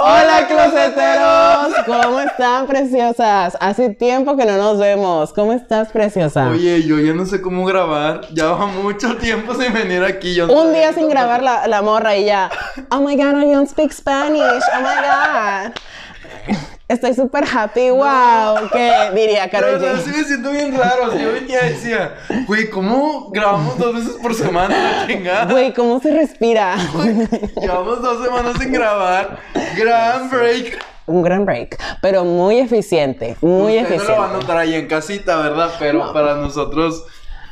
Hola, closeteros. ¿Cómo están, preciosas? Hace tiempo que no nos vemos. ¿Cómo estás, preciosa? Oye, yo ya no sé cómo grabar. Ya va mucho tiempo sin venir aquí. Yo no Un día sin grabar la, la morra y ya. Oh my god, I don't speak Spanish. Oh my god. Estoy súper happy. Wow. ¿Qué diría De Karol verdad, G? sí me siento bien raro. Yo venía y decía, güey, ¿cómo grabamos dos veces por semana? Chingada. Güey, ¿cómo se respira? Llevamos dos semanas sin grabar. Gran break. Un gran break, pero muy eficiente, muy Usted no eficiente. lo va a notar ahí en casita, ¿verdad? Pero para nosotros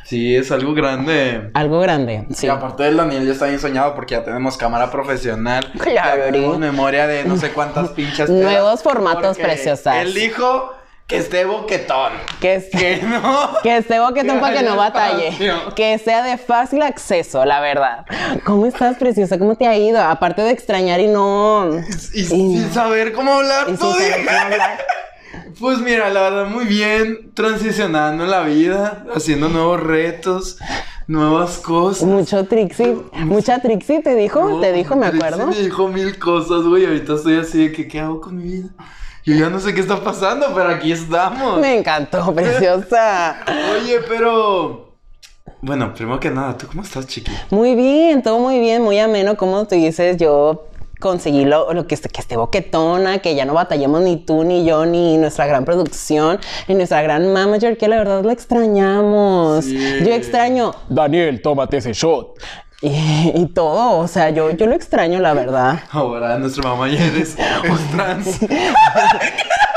sí es algo grande. Algo grande, sí. Y aparte del Daniel ya está bien soñado porque ya tenemos cámara profesional. Claro, Ya tenemos Ori. memoria de no sé cuántas pinchas. Nuevos formatos porque preciosas. Él dijo que esté boquetón. Que, es- Que no. que esté boquetón Que para que no batalle. espacio. Que sea de fácil acceso, la verdad. ¿Cómo estás, preciosa? ¿Cómo te ha ido? Aparte de extrañar y no... Y, sin saber cómo hablar y sin saber cómo hablar. Pues mira, la verdad, muy bien. Transicionando en la vida, haciendo nuevos retos, nuevas cosas. Mucho Trixie, mucha Trixie te dijo, No, te dijo, me Trixie acuerdo. Me dijo mil cosas, güey. Ahorita estoy así de que, ¿qué hago con mi vida? Yo ya no sé qué está pasando, pero aquí estamos. Me encantó, preciosa. Oye, pero. Bueno, primero que nada, ¿tú cómo estás, chiqui? Muy bien, todo muy bien, muy ameno. Como tú dices, yo conseguí lo, lo que, esté, que esté boquetona, que ya no batallemos ni tú, ni yo, ni nuestra gran producción, ni nuestra gran manager, que la verdad la extrañamos. Sí. Yo extraño Daniel, tómate ese shot. y, y todo, o sea, yo, yo lo extraño, la verdad. Ahora nuestra mamá ya eres es trans.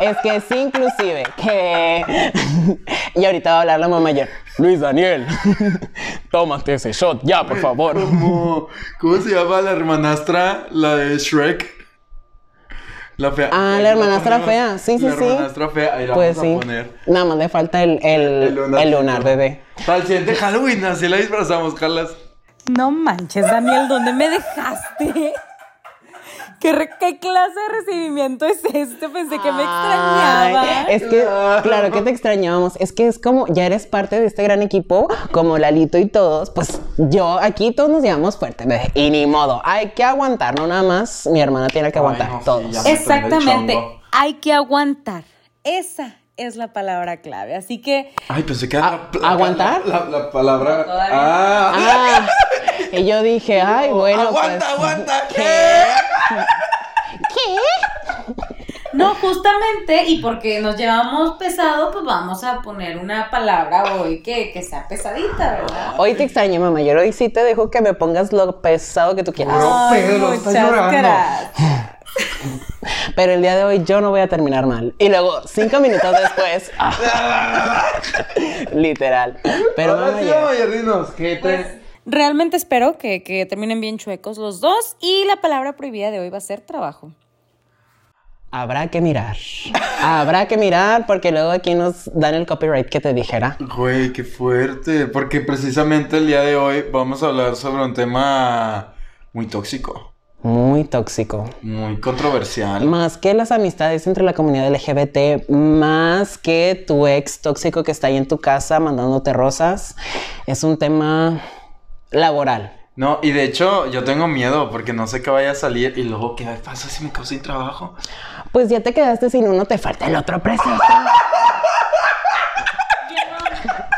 Es que sí, inclusive, que... y ahorita va a hablar la mamá mayor. Luis Daniel, tómate ese shot, ya, por favor. ¿Cómo, ¿Cómo se llama la hermanastra? La de Shrek. La fea. Ah, la hermanastra fea, sí, sí, la sí. hermanastra fea, ahí la Pues vamos sí. a poner. Nada más le falta el, el, el lunar, bebé. Para el siguiente Halloween, así la disfrazamos, Carlas. No manches, Daniel, ¿dónde me dejaste? ¿Qué, re- qué clase de recibimiento es este? Pensé que me extrañaba. Ay, es que, claro que te extrañábamos. Es que es como, ya eres parte de este gran equipo, como Lalito y todos. Pues yo, aquí todos nos llevamos fuerte. Y ni modo, hay que aguantar, no nada más. Mi hermana tiene que aguantar, Ay, no, sí, todos. Exactamente. Hay que aguantar. Esa es la palabra clave. Así que Ay, pensé que era la, la- ¿aguantar? La, la- la palabra. todavía. ah, Ah, y yo dije, ay, bueno. aguanta, pues, aguanta. ¿Qué? No, justamente, y porque nos llevamos pesado, pues vamos a poner una palabra hoy que, que sea pesadita, ¿verdad? Hoy te extrañé, mamá. Yo hoy sí te dejo que me pongas lo pesado que tú quieras. No, Ay, Pedro, está muchas llorando. gracias. Pero el día de hoy yo no voy a terminar mal. Y luego, cinco minutos después. ah, literal. Pero Ahora mamá, sí, ya. mamá, ya dinos, ¿qué te- Pues, realmente espero que, que terminen bien chuecos los dos. Y la palabra prohibida de hoy va a ser trabajo. Habrá que mirar. Habrá que mirar porque luego aquí nos dan el copyright que te dijera. Güey, qué fuerte. Porque precisamente el día de hoy vamos a hablar sobre un tema muy tóxico, Muy tóxico. muy controversial. Más que las amistades entre la comunidad LGBT, más que tu ex tóxico que está ahí en tu casa mandándote rosas, es un tema laboral. No, y de hecho yo tengo miedo porque no sé qué vaya a salir y luego qué pasa si me quedo sin trabajo. Pues ya te quedaste sin uno, te falta el otro precioso.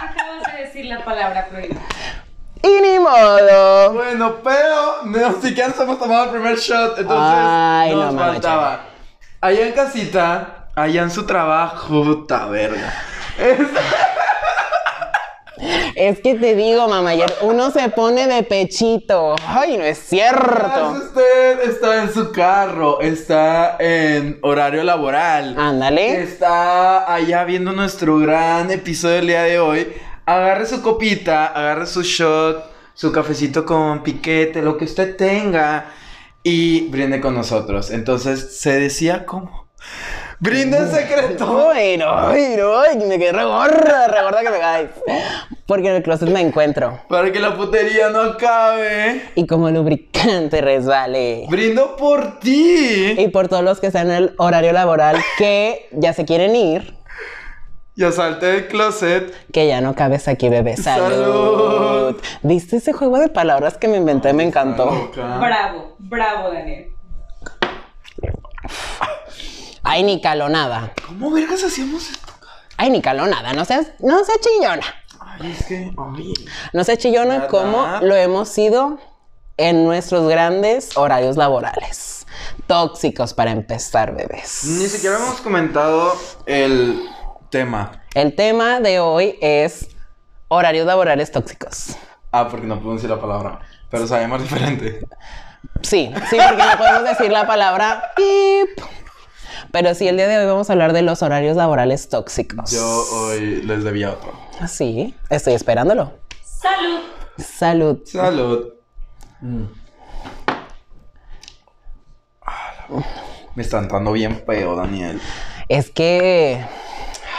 acabas de decir la palabra prohibida. Y ni modo. Bueno, pero no siquiera nos hemos tomado el primer shot, entonces Ay, nos no, faltaba. Allá en casita, allá en su trabajo, puta verga. Es que te digo, mamá, ayer uno se pone de pechito. Ay, no es cierto. usted está en su carro, está en horario laboral, Ándale. está allá viendo nuestro gran episodio del día de hoy, agarre su copita, agarre su shot, su cafecito con piquete, lo que usted tenga y brinde con nosotros. Entonces, se decía cómo. Brinde en secreto. Ay, no, ay, no, ay, me quedé regorda, regorda que me caes. Porque en el closet me encuentro. Para que la putería no acabe. Y como lubricante resbale. Brindo por ti. Y por todos los que están en el horario laboral que ya se quieren ir, Ya salte del closet. que ya no cabes aquí, bebé. Salud. Salud. ¿Viste ese juego de palabras que me inventé? Me encantó. Bravo, bravo, Daniel. Ay, ni caló nada. ¿Cómo vergas hacíamos esto? Ay, ni caló nada. No seas, no seas chillona. Ay, es que. Ay. No seas chillona como lo hemos sido en nuestros grandes horarios laborales. Tóxicos para empezar, bebés. Ni siquiera hemos comentado el tema. El tema de hoy es horarios laborales tóxicos. Ah, porque no podemos decir la palabra. Pero sabemos diferente. Sí, sí, porque no podemos decir la palabra pip. Pero sí, el día de hoy vamos a hablar de los horarios laborales tóxicos. Yo hoy les debía otro. Sí, estoy esperándolo. Salud. Salud. Salud. Mm. Me está entrando bien feo, Daniel. Es que.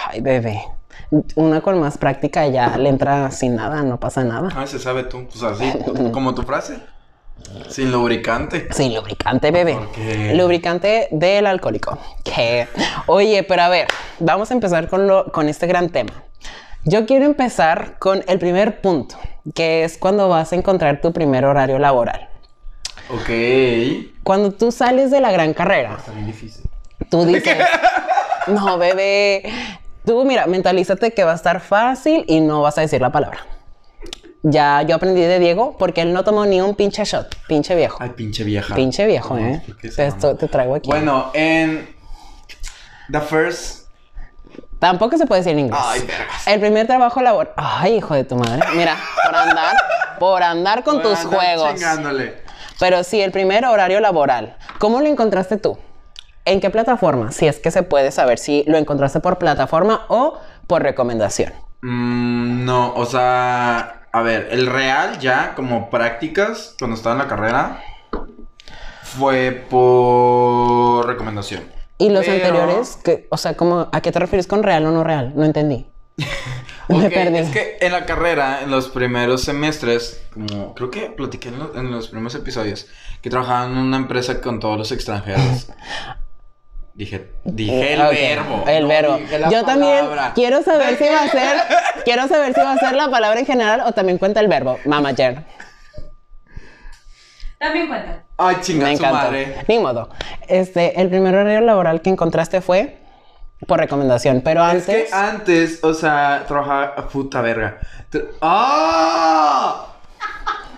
Ay, bebé. Una con más práctica ya le entra sin nada, no pasa nada. Ah, se sabe tú. Pues así, como tu frase. Sin lubricante. Sí, lubricante, bebé. Porque- Lubricante del alcohólico. Que. Oye, pero a ver, vamos a empezar con, lo, con este gran tema. Yo quiero empezar con el primer punto, que es cuando vas a encontrar tu primer horario laboral. Ok. Está Cuando tú sales de la gran carrera, bien difícil. tú dices, no, bebé, tú mira, mentalízate que va a estar fácil y no vas a decir la palabra. Ya yo aprendí de Diego porque él no tomó ni un pinche shot, pinche viejo. Ay, pinche vieja. Pinche viejo, No, ¿eh? ¿por qué se Esto llama? te traigo aquí. Bueno, en. The first. Tampoco se puede decir en inglés. Ay, vergas. El primer trabajo laboral. Ay, hijo de tu madre. Mira, por andar, por andar con tus juegos. Chingándole. Pero sí, el primer horario laboral. ¿Cómo lo encontraste tú? ¿En qué plataforma? Si es que se puede saber si lo encontraste por plataforma o por recomendación. Mm, no, o sea, a ver, el real ya, como prácticas, cuando estaba en la carrera, fue por recomendación. Y los Pero- anteriores, que, o sea, ¿cómo, ¿a qué te refieres con real o no real? No entendí. Me perdí. Es que en la carrera, en los primeros semestres, como creo que platiqué en, lo- en los primeros episodios, que trabajaba en una empresa con todos los extranjeros. Dije, dije el verbo. El no verbo. Yo también quiero saber si va a ser, quiero saber si va a ser la palabra en general o también cuenta el verbo. Mamager. También cuenta. Ay, chinga Me su encanta. madre. Ni modo. Este, el primer horario laboral que encontraste fue por recomendación, pero Es antes. que antes, o sea, trabajaba. Puta verga. ¡Ah!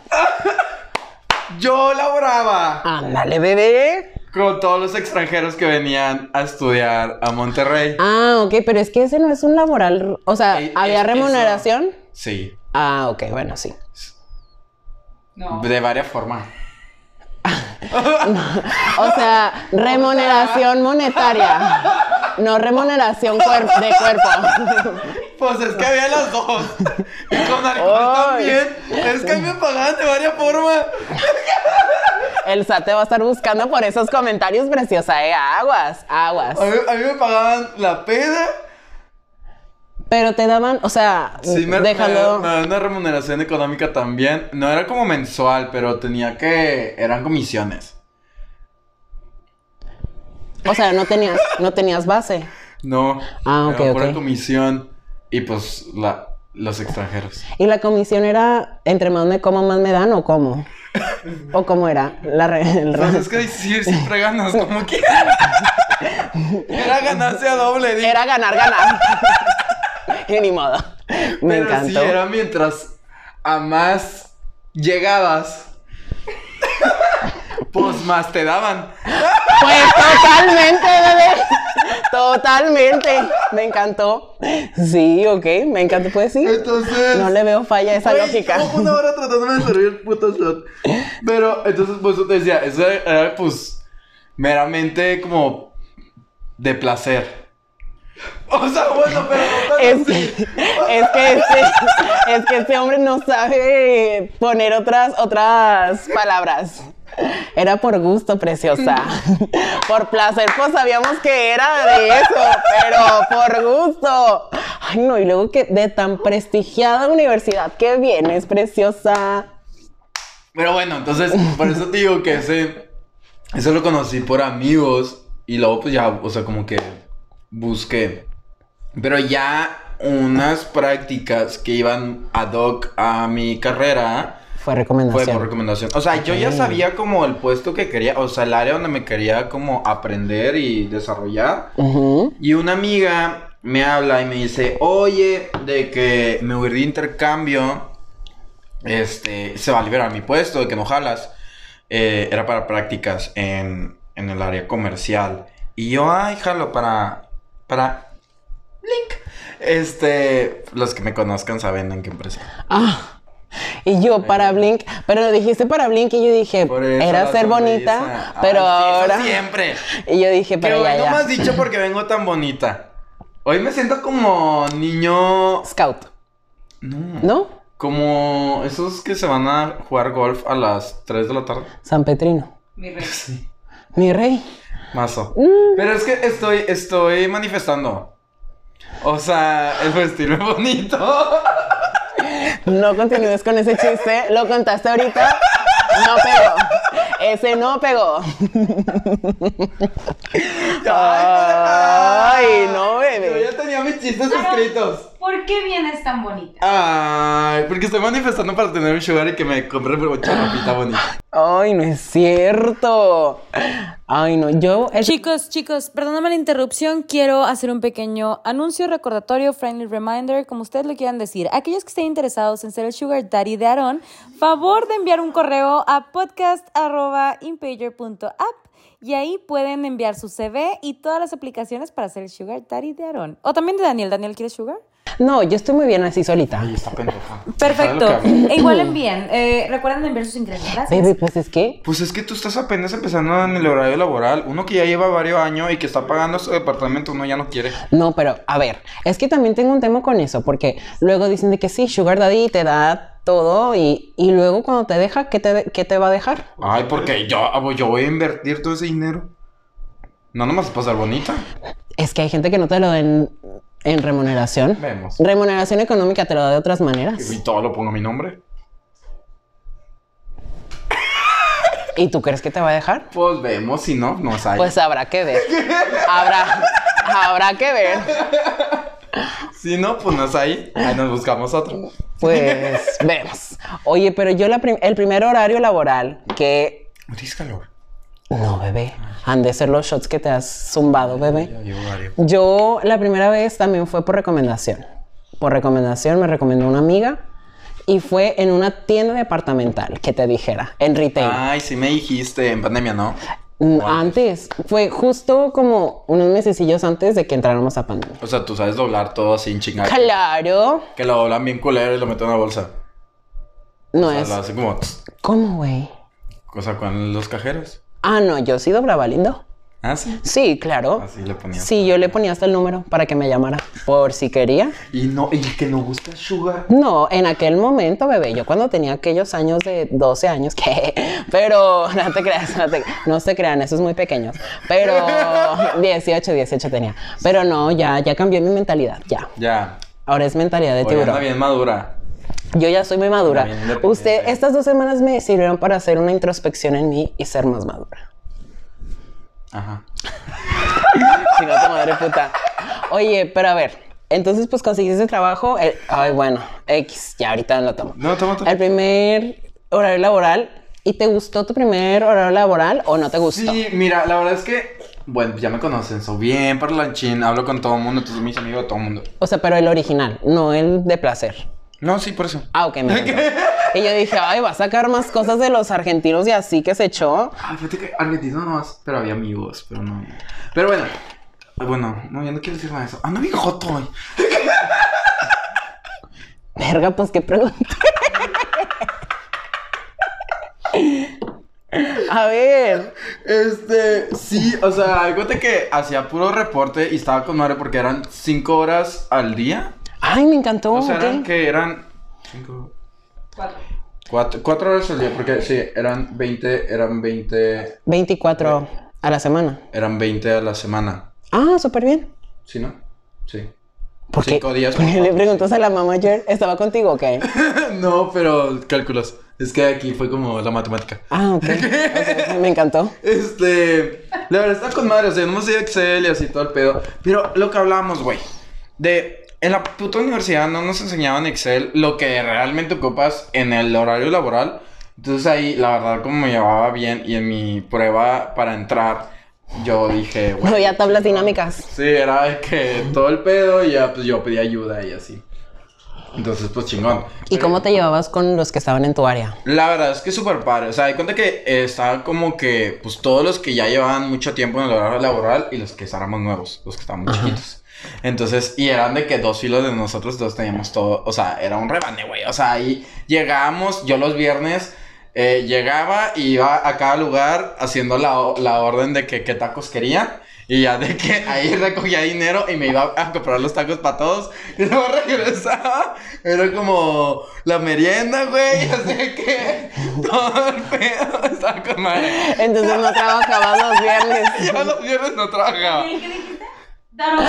Yo laboraba Ándale, bebé. Con todos los extranjeros que venían a estudiar a Monterrey. Ah, ok, pero es que ese no es un laboral. O sea, Eh, ¿había es- remuneración? Sí, Ah, ok, bueno, sí. No. de varias formas. O sea, remuneración monetaria. No remuneración cuer- de cuerpo. Pues es que había las dos. Y con alcohol también. Es que a mí me pagaban de varias formas. El SAT te va a estar buscando por esos comentarios, preciosa, ¿eh? Aguas, aguas. A mí, a mí me pagaban la peda. Pero te daban, o sea, Sí, me, déjalo. me, me daban una remuneración económica también. No era como mensual, pero tenía que. Eran comisiones. O sea, no tenías, no tenías base. No. Ah, ok, era pura ok. comisión. Y pues la, los extranjeros. ¿Y la comisión era entre más me como, más me dan o cómo? ¿O cómo era? La re- el Pues es que sí, siempre ganas como quieras. Era ganancia doble. di- Era ganar, ganar. Y ni modo. Me Pero encantó. Sí, era mientras a más llegabas, pues más te daban. Pues totalmente, bebé. Totalmente. Me encantó. Sí, ok. Me encantó. Pues sí. Entonces. No le veo falla a esa Güey, lógica. una hora tratándome de servir el puto shot. Pero, entonces, pues yo te decía, eso era, pues, meramente como de placer. O sea, bueno, pero Es que, es que este, es que este hombre no sabe poner otras, otras palabras. Era por gusto, preciosa. Por placer, pues sabíamos que era de eso, pero por gusto. Ay, no, y luego que de tan prestigiada universidad que vienes, preciosa. Pero bueno, entonces, por eso te digo que ese, eso lo conocí por amigos y luego pues ya, o sea, como que busqué. Pero ya unas prácticas que iban ad hoc a mi carrera Fue recomendación. Fue por recomendación. O sea, yo ya sabía como el puesto que quería, o sea, el área donde me quería como aprender y desarrollar. Y una amiga me habla y me dice, oye, de que me voy de intercambio, este, se va a liberar mi puesto, de que no jalas. Eh, era para prácticas en, en el área comercial. Y yo, ay, jalo para, para Link. Este, los que me conozcan saben en qué empresa. Ah. Y yo para Blink, pero lo dijiste para Blink y yo dije, Por eso era ser sonrisa. bonita, pero sí, ahora... siempre. Y yo dije, pero Pero no me has dicho porque vengo tan bonita. Hoy me siento como niño. Scout, No. ¿no? Como esos que se van a jugar golf a las 3 de la tarde. San Petrino. Mi rey. Mi rey. Mazo. Mm. Pero es que estoy, estoy manifestando. O sea, el vestirme bonito. No continúes con ese chiste. Lo contaste ahorita. No pegó. Ese no pegó. Ay, no, Yo bebé. ya tenía mis chistes escritos. ¿Por qué vienes tan bonita? Ay, porque estoy manifestando para tener un sugar y que me compre mucha ropita bonita. Ay, no es cierto. Ay, no. Yo. Chicos, chicos, perdóname la interrupción, quiero hacer un pequeño anuncio, recordatorio, friendly reminder, como ustedes lo quieran decir. Aquellos que estén interesados en ser el sugar daddy de Aaron, favor de enviar un correo a podcast.impager.app y ahí pueden enviar su CV y todas las aplicaciones para ser el sugar daddy de Aaron. O también de Daniel. ¿Daniel quiere sugar? No, yo estoy muy bien así solita. Ay, está pendeja. Perfecto. E igual envíen. Eh, recuerden enviar sus ingresos. Gracias. Baby, pues es que. Pues es que tú estás apenas empezando en el horario laboral. Uno que ya lleva varios años y que está pagando su departamento, uno ya no quiere. No, pero a ver, es que también tengo un tema con eso, porque luego dicen de que sí, Sugar Daddy te da todo y, y luego cuando te deja, ¿qué te, qué te va a dejar? Ay, porque yo, ah, yo voy a invertir todo ese dinero. No nomás para ser bonita. Es que hay gente que no te lo den en remuneración. Vemos. Remuneración económica te lo da de otras maneras. Y todo lo pongo a mi nombre. ¿Y tú crees que te va a dejar? Pues vemos, si no, no hay. Pues habrá que ver. Habrá, habrá que ver. Si no, pues no es ahí. Ahí nos buscamos otro. Pues vemos. Oye, pero yo la prim- el primer horario laboral que... Tienes calor. No, bebé. Han de ser los shots que te has zumbado, bebé. Yo la primera vez también fue por recomendación. Por recomendación me recomendó una amiga y fue en una tienda departamental que te dijera, en retail. Ay, sí me dijiste en pandemia, ¿no? Mm, Antes, fue justo como unos mesecillos antes de que entráramos a pandemia. O sea, tú sabes doblar todo así en chingada. Claro, Que lo doblan bien culero y lo meten en una bolsa. no O sea, es. lo como... ¿Cómo, güey? O sea, con los cajeros. Ah, no, yo sí doblaba lindo. Ah, sí. Sí, claro. Así le ponía. Sí, yo le ponía hasta el número para que me llamara, por si quería. Y no, y que no gusta Sugar. No, en aquel momento, bebé, yo cuando tenía aquellos años de 12 años, que, pero no te creas, no, te- no se crean, esos muy pequeños, pero 18, 18 tenía, pero no, ya, ya cambió mi mentalidad, ya, Ya. ahora es mentalidad de anda tiburón. bien madura. Yo ya soy muy madura. Usted, estas dos semanas me sirvieron para hacer una introspección en mí y ser más madura. Ajá. Chinga tu madre puta. Oye, pero a ver, entonces pues conseguiste trabajo, el- ay bueno, X, ya ahorita lo tomo. No, toma, toma. El primer horario laboral, ¿y te gustó tu primer horario laboral o no te gustó? Sí, mira, la verdad es que, bueno, ya me conocen, soy bien parlanchín, hablo con todo el mundo, entonces mis amigos de todo el mundo. O sea, pero el original, no el de placer. No, sí, por eso. Ah, ok, me encantó. Y yo dije, ay, va a sacar más cosas de los argentinos y así que se echó. Ay, fíjate que argentino no más, pero había amigos, pero no. Pero bueno, bueno, no, ya no quiero decir nada de eso. Ando bien joto hoy. Verga, pues qué pregunta. A ver. Este, sí, o sea, de que hacía puro reporte y estaba con madre porque eran cinco horas al día. Ay, me encantó. O sea, eran ok. que eran. Cinco. Cuatro. Cuatro horas al día, porque sí, eran 20, eran 20, 24 a la semana. eran 20 a la semana. Ah, súper bien. ¿Sí, no? Sí. ¿Por qué? Cinco días. ¿Por qué le preguntas a la mamá ayer? ¿Estaba contigo o qué? no, pero cálculos. Es que aquí fue como la matemática. Ah, ok. Me encantó. Este, la verdad está con madre, o sea, no me sé Excel y así todo el pedo. Pero lo que hablábamos, güey, de en la puta universidad no nos enseñaban Excel lo que realmente ocupas en el horario laboral. Entonces ahí, la verdad, como me llevaba bien y en mi prueba para entrar, yo dije, No había tablas dinámicas. Sí, era de que todo el pedo y ya pues yo pedí ayuda y así. Entonces, pues chingón. ¿Y cómo te llevabas con los que estaban en tu área? La verdad es que súper padre. O sea, hay cuenta que eh, estaban como que, pues todos los que ya llevaban mucho tiempo en el horario laboral y los que éramos nuevos, los que estaban muy chiquitos. Entonces, y eran de que dos filos de nosotros dos teníamos todo, o sea, era un rebane, güey. O sea, ahí llegábamos, yo los viernes eh, llegaba y iba a cada lugar haciendo la, la orden de que qué tacos quería. Y ya de que ahí recogía dinero y me iba a comprar los tacos para todos. Y luego regresaba. Era como la merienda, güey. Así que todo el pedo estaba con madre. Entonces no trabajabas los viernes. Yo los viernes no trabajaba. Daron.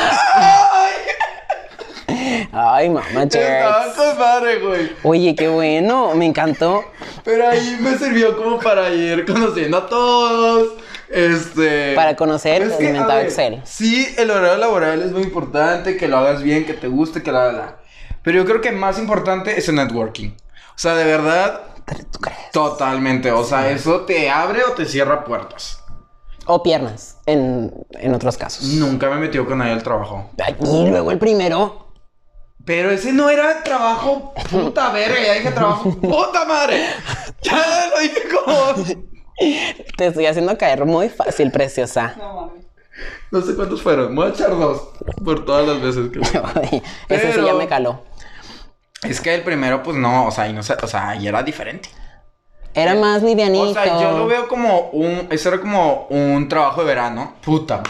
Ay, mamá, con madre, güey. Oye, qué bueno, me encantó. Pero ahí me sirvió como para ir conociendo a todos. Este. Para conocer el que, a inventado ver, Excel. Sí, el horario laboral es muy importante, que lo hagas bien, que te guste, que la, la, la. Pero yo creo que más importante es el networking. O sea, de verdad, ¿Tú crees? totalmente. O sea, eso te abre o te cierra puertas. O piernas, en, en otros casos. Nunca me metió con nadie al trabajo. Y luego el primero. Pero ese no era trabajo puta verga, ya dije trabajo puta madre. Ya lo dije como. Te estoy haciendo caer muy fácil, preciosa. No sé cuántos fueron. Voy a echar dos por todas las veces que. Ay, Ese sí Pero- ya me caló. Es que el primero, pues no, o sea, y no sé, o sea, ahí era diferente. Era más livianito. O sea, yo lo veo como un. Eso era como un trabajo de verano. Puta.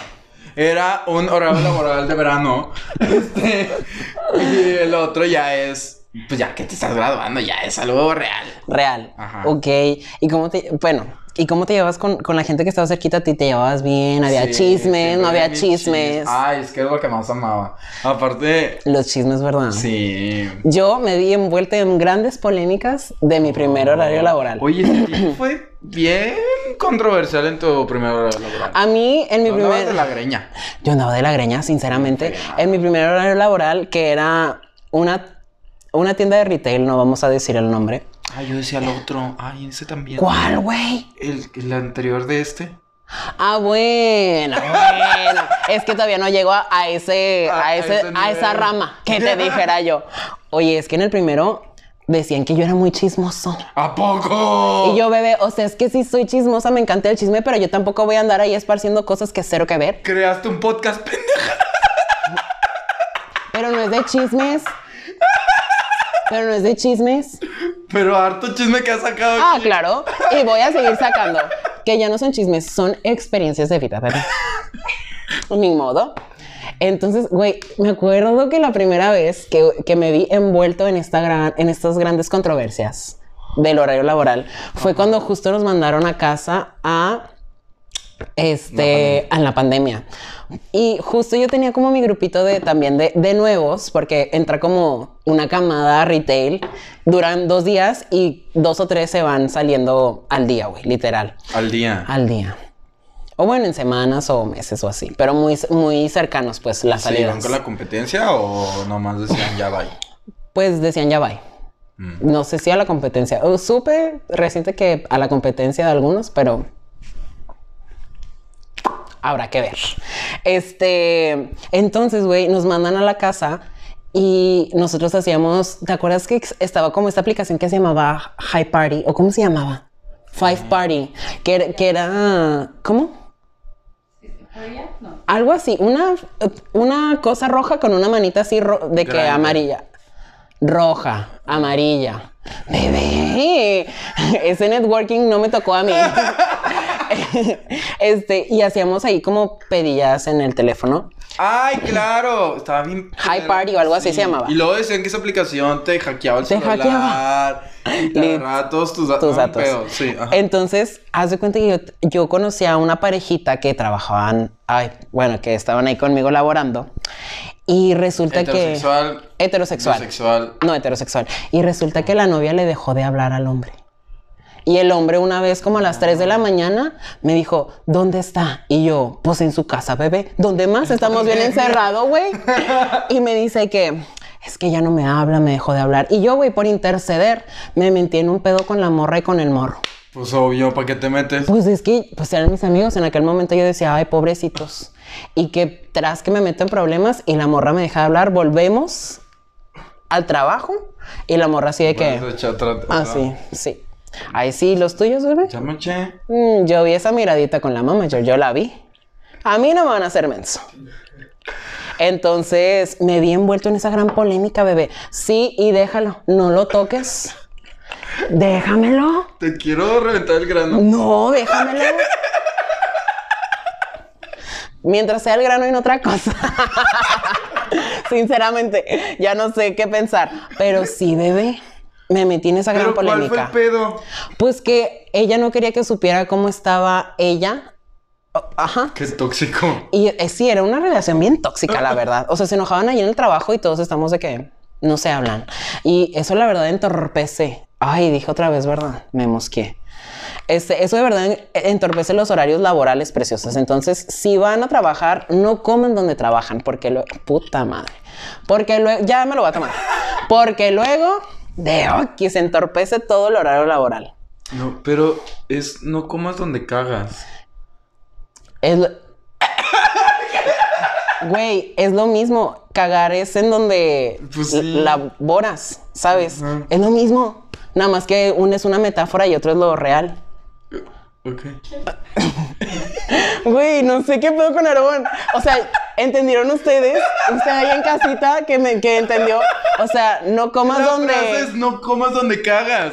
Era un horario laboral de verano. Este, y el otro ya es. Pues ya que te estás graduando, ya es algo real. Real. Ajá. Ok. ¿Y cómo te... Bueno, ¿y cómo te llevabas con, con la gente que estaba cerquita a ti? ¿Te llevabas bien? ¿Había Sí, chismes? ¿No había chismes? chis- Ay, es que es lo que más amaba. Aparte, Los chismes, ¿verdad? sí. Yo me vi envuelta en grandes polémicas de mi primer horario laboral. Oye, fue bien controversial en tu primer horario laboral. A mí, en mi andabas primer... de la greña. Yo andaba de la greña, sinceramente. En mi primer horario laboral, que era una, una tienda de retail, no vamos a decir el nombre. Ay, yo decía el otro. Ay, ese también. ¿Cuál, güey? El, el anterior de este. Ah, bueno, bueno. es que todavía no llego a, a ese, A- ese, ese a esa rama que te dijera yo. Oye, es que en el primero decían que yo era muy chismoso. ¿A poco? Y yo, bebé, o sea, es que sí soy chismosa, me encanta el chisme, pero yo tampoco voy a andar ahí esparciendo cosas que cero que ver. Creaste un podcast pendeja. Pero no es de chismes. Pero no es de chismes. Pero harto chisme que has sacado. Ah, aquí. claro. Y voy a seguir sacando. Que ya no son chismes, son experiencias de vida, bebé. Ni modo. Entonces, güey, me acuerdo que la primera vez que, que me vi envuelto en, esta gran, en estas grandes controversias del horario laboral fue cuando justo nos mandaron a casa a este a la pandemia. Y justo yo tenía como mi grupito de también de, de nuevos, porque entra como una camada retail, duran dos días y dos o tres se van saliendo al día, güey, literal, Al día. al día. O bueno, en semanas o meses o así, pero muy, muy cercanos, pues, las ¿Se iban salidas. con la competencia o nomás decían ya bye? Pues decían ya bye. Mm. No sé si a la competencia. O supe reciente que a la competencia de algunos, pero habrá que ver. Este, entonces, güey, nos mandan a la casa y nosotros hacíamos, ¿te acuerdas que estaba como esta aplicación que se llamaba High Party o cómo se llamaba? Five Party, que, era- que era, ¿cómo? Algo así, una, una cosa roja con una manita así ro- de que amarilla. Roja, amarilla. Bebé, ese networking no me tocó a mí. este, y hacíamos ahí como pedillas en el teléfono. Ay, claro. Estaba bien. High Party o algo así se llamaba. Y luego decían que esa aplicación te hackeaba el Te celular. hackeaba. Y te todos tus, tus datos. pedo, Sí, ajá. Entonces, haz de cuenta que yo, yo conocí a una parejita que trabajaban, ay, bueno, que estaban ahí conmigo laborando. Y resulta Heterosexual. que... Heterosexual. Bisexual. No, heterosexual. Y resulta que la novia le dejó de hablar al hombre. Y el hombre una vez como a las 3 de la mañana me dijo, ¿dónde está? Y yo, pues en su casa, bebé. ¿Dónde más? Estamos bien encerrados, güey. Y me dice que, es que ya no me habla, me dejó de hablar. Y yo, güey, por interceder, me metí en un pedo con la morra y con el morro. Pues obvio, ¿para qué te metes? Pues es que, pues eran mis amigos. En aquel momento yo decía, ay, pobrecitos. Y que tras que me meto en problemas y la morra me deja de hablar, volvemos al trabajo y la morra así de que... Vas a echar otra- Ah, sí, Ahí sí, los tuyos, bebé. Mm, yo vi esa miradita con la mamá, yo, yo la vi. A mí no me van a hacer menso. Entonces me vi envuelto en esa gran polémica, bebé. Sí, y déjalo, no lo toques. Déjamelo. Te quiero reventar el grano. No, déjamelo. Mientras sea el grano y no otra cosa. Sinceramente, ya no sé qué pensar. Pero sí, bebé, me metí en esa gran Pero ¿cuál fue polémica. el pedo? Pues que ella no quería que supiera cómo estaba ella. Ajá. Qué tóxico. Y eh, sí, era una relación bien tóxica, la verdad. O sea, se enojaban ahí en el trabajo y todos estamos de que no se hablan. Y eso, la verdad, entorpece. Ay, dije otra vez, ¿verdad? Me mosqué. Este, eso de verdad en- entorpece los horarios laborales preciosos. Entonces, si van a trabajar, no comen donde trabajan, porque luego, puta madre. Porque luego, ya me lo voy a tomar. Porque luego, de que se entorpece todo el horario laboral. No, pero es no comas donde cagas. Es lo- Güey, es lo mismo. Cagar es en donde Pues sí. laboras, ¿sabes? Es lo mismo. Nada más que uno es una metáfora y otro es lo real. Ok. Güey, no sé qué pedo con Aarón. O sea, ¿entendieron ustedes? Usted ahí en casita que, me, que entendió. O sea, no comas La donde... frase es no comas donde cagas.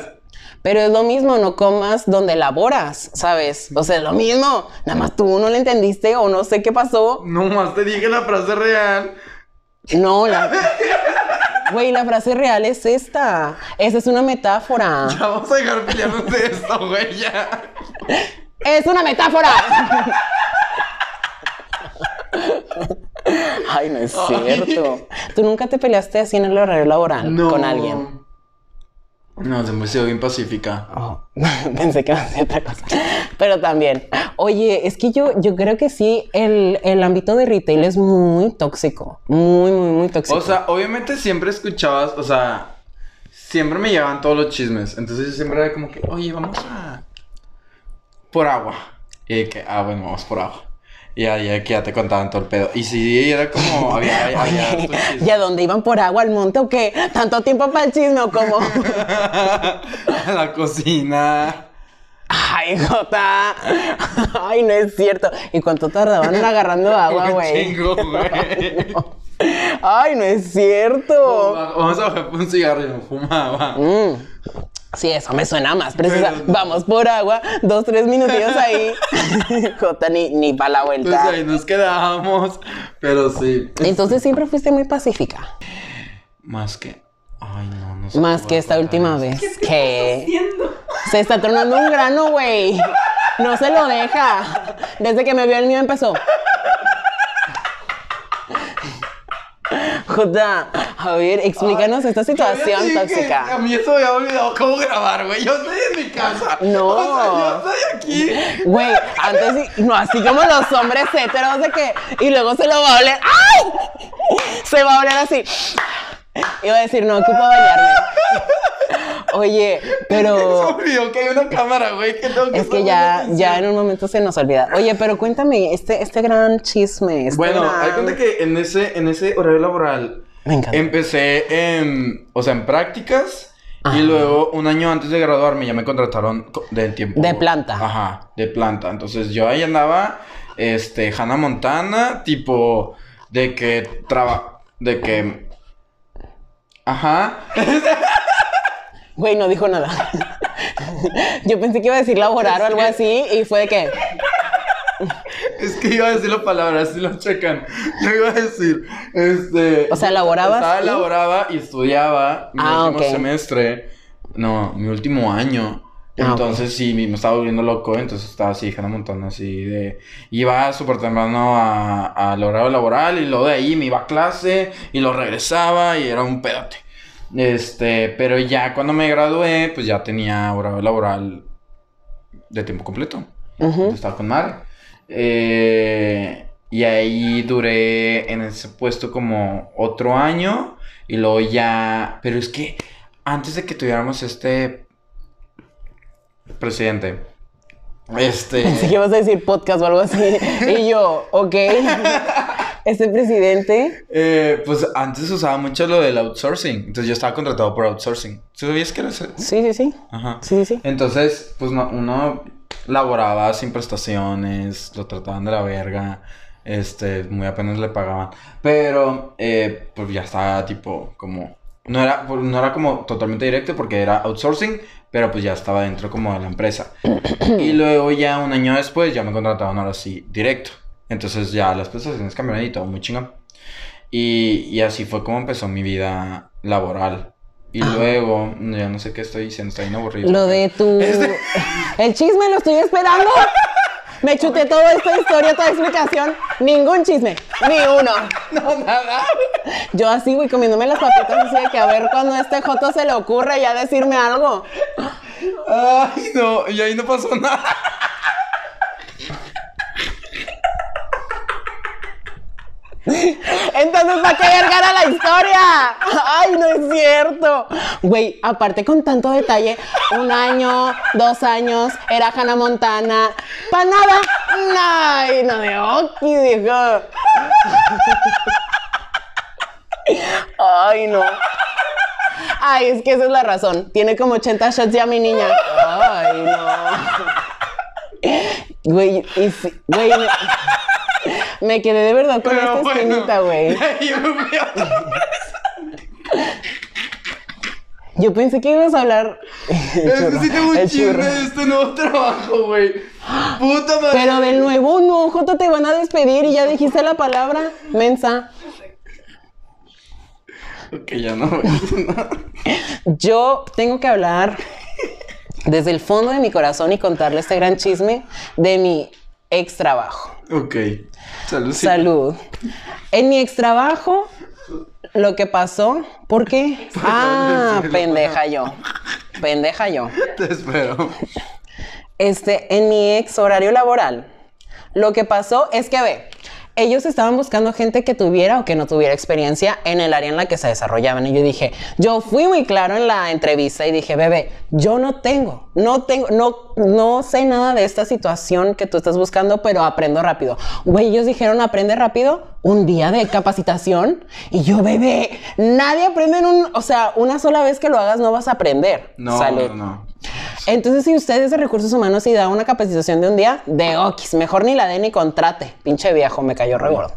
Pero es lo mismo, no comas donde laboras, ¿sabes? O sea, es lo mismo. Nada más tú no le entendiste o no sé qué pasó. No más te dije la frase real. No, la... Güey, la frase real es esta. Esa es una metáfora. Ya vamos a dejar pelearnos de esto, güey, ya. ¡Es una metáfora! Ay, no es cierto. ¿Tú nunca te peleaste así en el horario laboral con alguien? No, se me hizo bien pacífica. Oh, pensé que iba a ser otra cosa. Pero también. Oye, es que yo, yo creo que sí, el, el ámbito de retail es muy tóxico. Muy, muy, muy tóxico. O sea, obviamente siempre escuchabas, o sea, siempre me llevaban todos los chismes. Entonces yo siempre era como que, oye, vamos a. por agua. Y que, ah, bueno, vamos por agua. Y ahí ya, te contaban todo el pedo. Y sí, era como, había. ¿y a dónde iban por agua al monte o qué? ¿Tanto tiempo para el chisme o cómo? a la cocina. Ay, Jota. Ay, no es cierto. ¿Y cuánto tardaban en agarrando agua, güey? chingo, güey. Ay, no es cierto. Vamos a bajar un cigarro y me fumaba. Mm. Sí, eso me suena más precisa. Pero- Vamos por agua, dos, tres minutillos ahí. Jota, ni, ni para la Pues vuelta. ahí nos quedábamos. Pero sí. Entonces siempre fuiste muy pacífica. Más que. Ay, no, no sé. Más que esta última vez. ¿Qué? Se está tronando un grano, güey. No se lo deja. Desde que me vio el mío empezó. Jota, a ver, explícanos esta situación Yo tóxica. A mí eso me había olvidado cómo grabar, güey. Yo estoy en mi casa. No. O sea, yo estoy aquí. Güey, antes, no, así como los hombres héteros de que, y luego se lo va a oler, ¡ay! Se va a oler así. Iba a decir, no, ocupo bañarme. Oye, pero olvidó que hay una cámara, güey. Que tengo que es que ya, ya en un momento se nos olvida. Oye, pero cuéntame, este, este gran chisme. este Bueno, gran- hay cuenta que en ese, en ese horario laboral Me encanta. empecé en, o sea, en prácticas. Ajá. Y luego, un año antes de graduarme, ya me contrataron co- de tiempo. De planta. Ajá, de planta. Entonces, yo ahí andaba, este, Hannah Montana, tipo, de que traba... De que... Ajá. Güey, no dijo nada. Yo pensé que iba a decir laborar o algo así y fue de que, Es que iba a decir la palabra, si lo checan. Yo iba a decir, este... O sea, ¿laborabas Estaba, y? laboraba y estudiaba mi Ah, último semestre. No, mi último año. Ah, Entonces sí, me estaba volviendo loco, entonces estaba así, Hannah Montana, así de... Iba súper temprano a- al horario laboral y luego de ahí me iba a clase y lo regresaba y era un pedote. Este, pero ya cuando me gradué, pues ya tenía horario laboral de tiempo completo. ujú, Estaba con Mare. Eh, y ahí duré en ese puesto como otro año. Y luego ya, pero es que antes de que tuviéramos este presidente, este... Pensé que ibas a decir podcast o algo así. Y yo, ok. Este presidente. Eh, pues antes usaba mucho lo del outsourcing. Entonces yo estaba contratado por outsourcing. ¿Sabías que era eso? Sí, sí, sí. Ajá. Sí, sí, sí. Entonces, pues no, uno laboraba sin prestaciones, lo trataban de la verga, este, muy apenas le pagaban. Pero, eh, pues ya estaba tipo como... No era, pues, no era como totalmente directo porque era outsourcing, pero pues ya estaba dentro como de la empresa. y luego ya un año después ya me contrataban ahora sí directo. Entonces ya las prestaciones cambiaron y todo muy chingón. Y, y así fue como empezó mi vida laboral. Y luego, ya no sé qué estoy diciendo, está bien aburrido. Lo de tu. El chisme lo estoy esperando. Me chuté toda esta historia, toda explicación. Ningún chisme. Ni uno. No, nada. Yo así, güey, comiéndome las papitas así de que a ver cuando a este Joto se le ocurre ya decirme algo. Ay, no, y ahí no pasó nada. Entonces, ¿para qué verga era la historia? Ay, no es cierto. Güey, aparte con tanto detalle, un año, dos años, era Hannah Montana. ¿Para nada? Ay, no de Oki, dijo. Ay, no. Ay, es que esa es la razón. Tiene como 80 shots ya mi niña. Ay, no. Güey, y si- güey, me, me quedé de verdad con esta esquinita, güey. Yo me fui a otra- Yo pensé que ibas a hablar. Necesito un chisme de este nuevo trabajo, güey. Puta madre. Pero de nuevo, no, Jota, te van a despedir y ya dijiste la palabra, mensa. Ok, ya no nada. Yo tengo que hablar desde el fondo de mi corazón y contarle este gran chisme de mi ex trabajo. Ok. Salud. Salud. En mi ex trabajo, lo que pasó, ¿por qué? Ah, pendeja yo. Pendeja yo. Te espero. Este, en mi ex horario laboral, lo que pasó es que, ve, ellos estaban buscando gente que tuviera o que no tuviera experiencia en el área en la que se desarrollaban. Y yo dije, yo fui muy claro en la entrevista y dije, bebé, yo no tengo, no tengo, no, no sé nada de esta situación que tú estás buscando, pero aprendo rápido. Güey, ellos dijeron, aprende rápido, un día de capacitación. Y yo, bebé, nadie aprende en un, o sea, una sola vez que lo hagas no vas a aprender. No, no, no. Entonces, si ustedes de recursos humanos y da una capacitación de un día, de Okis, mejor ni la den ni contrate. Pinche viejo, me cayó re gordo.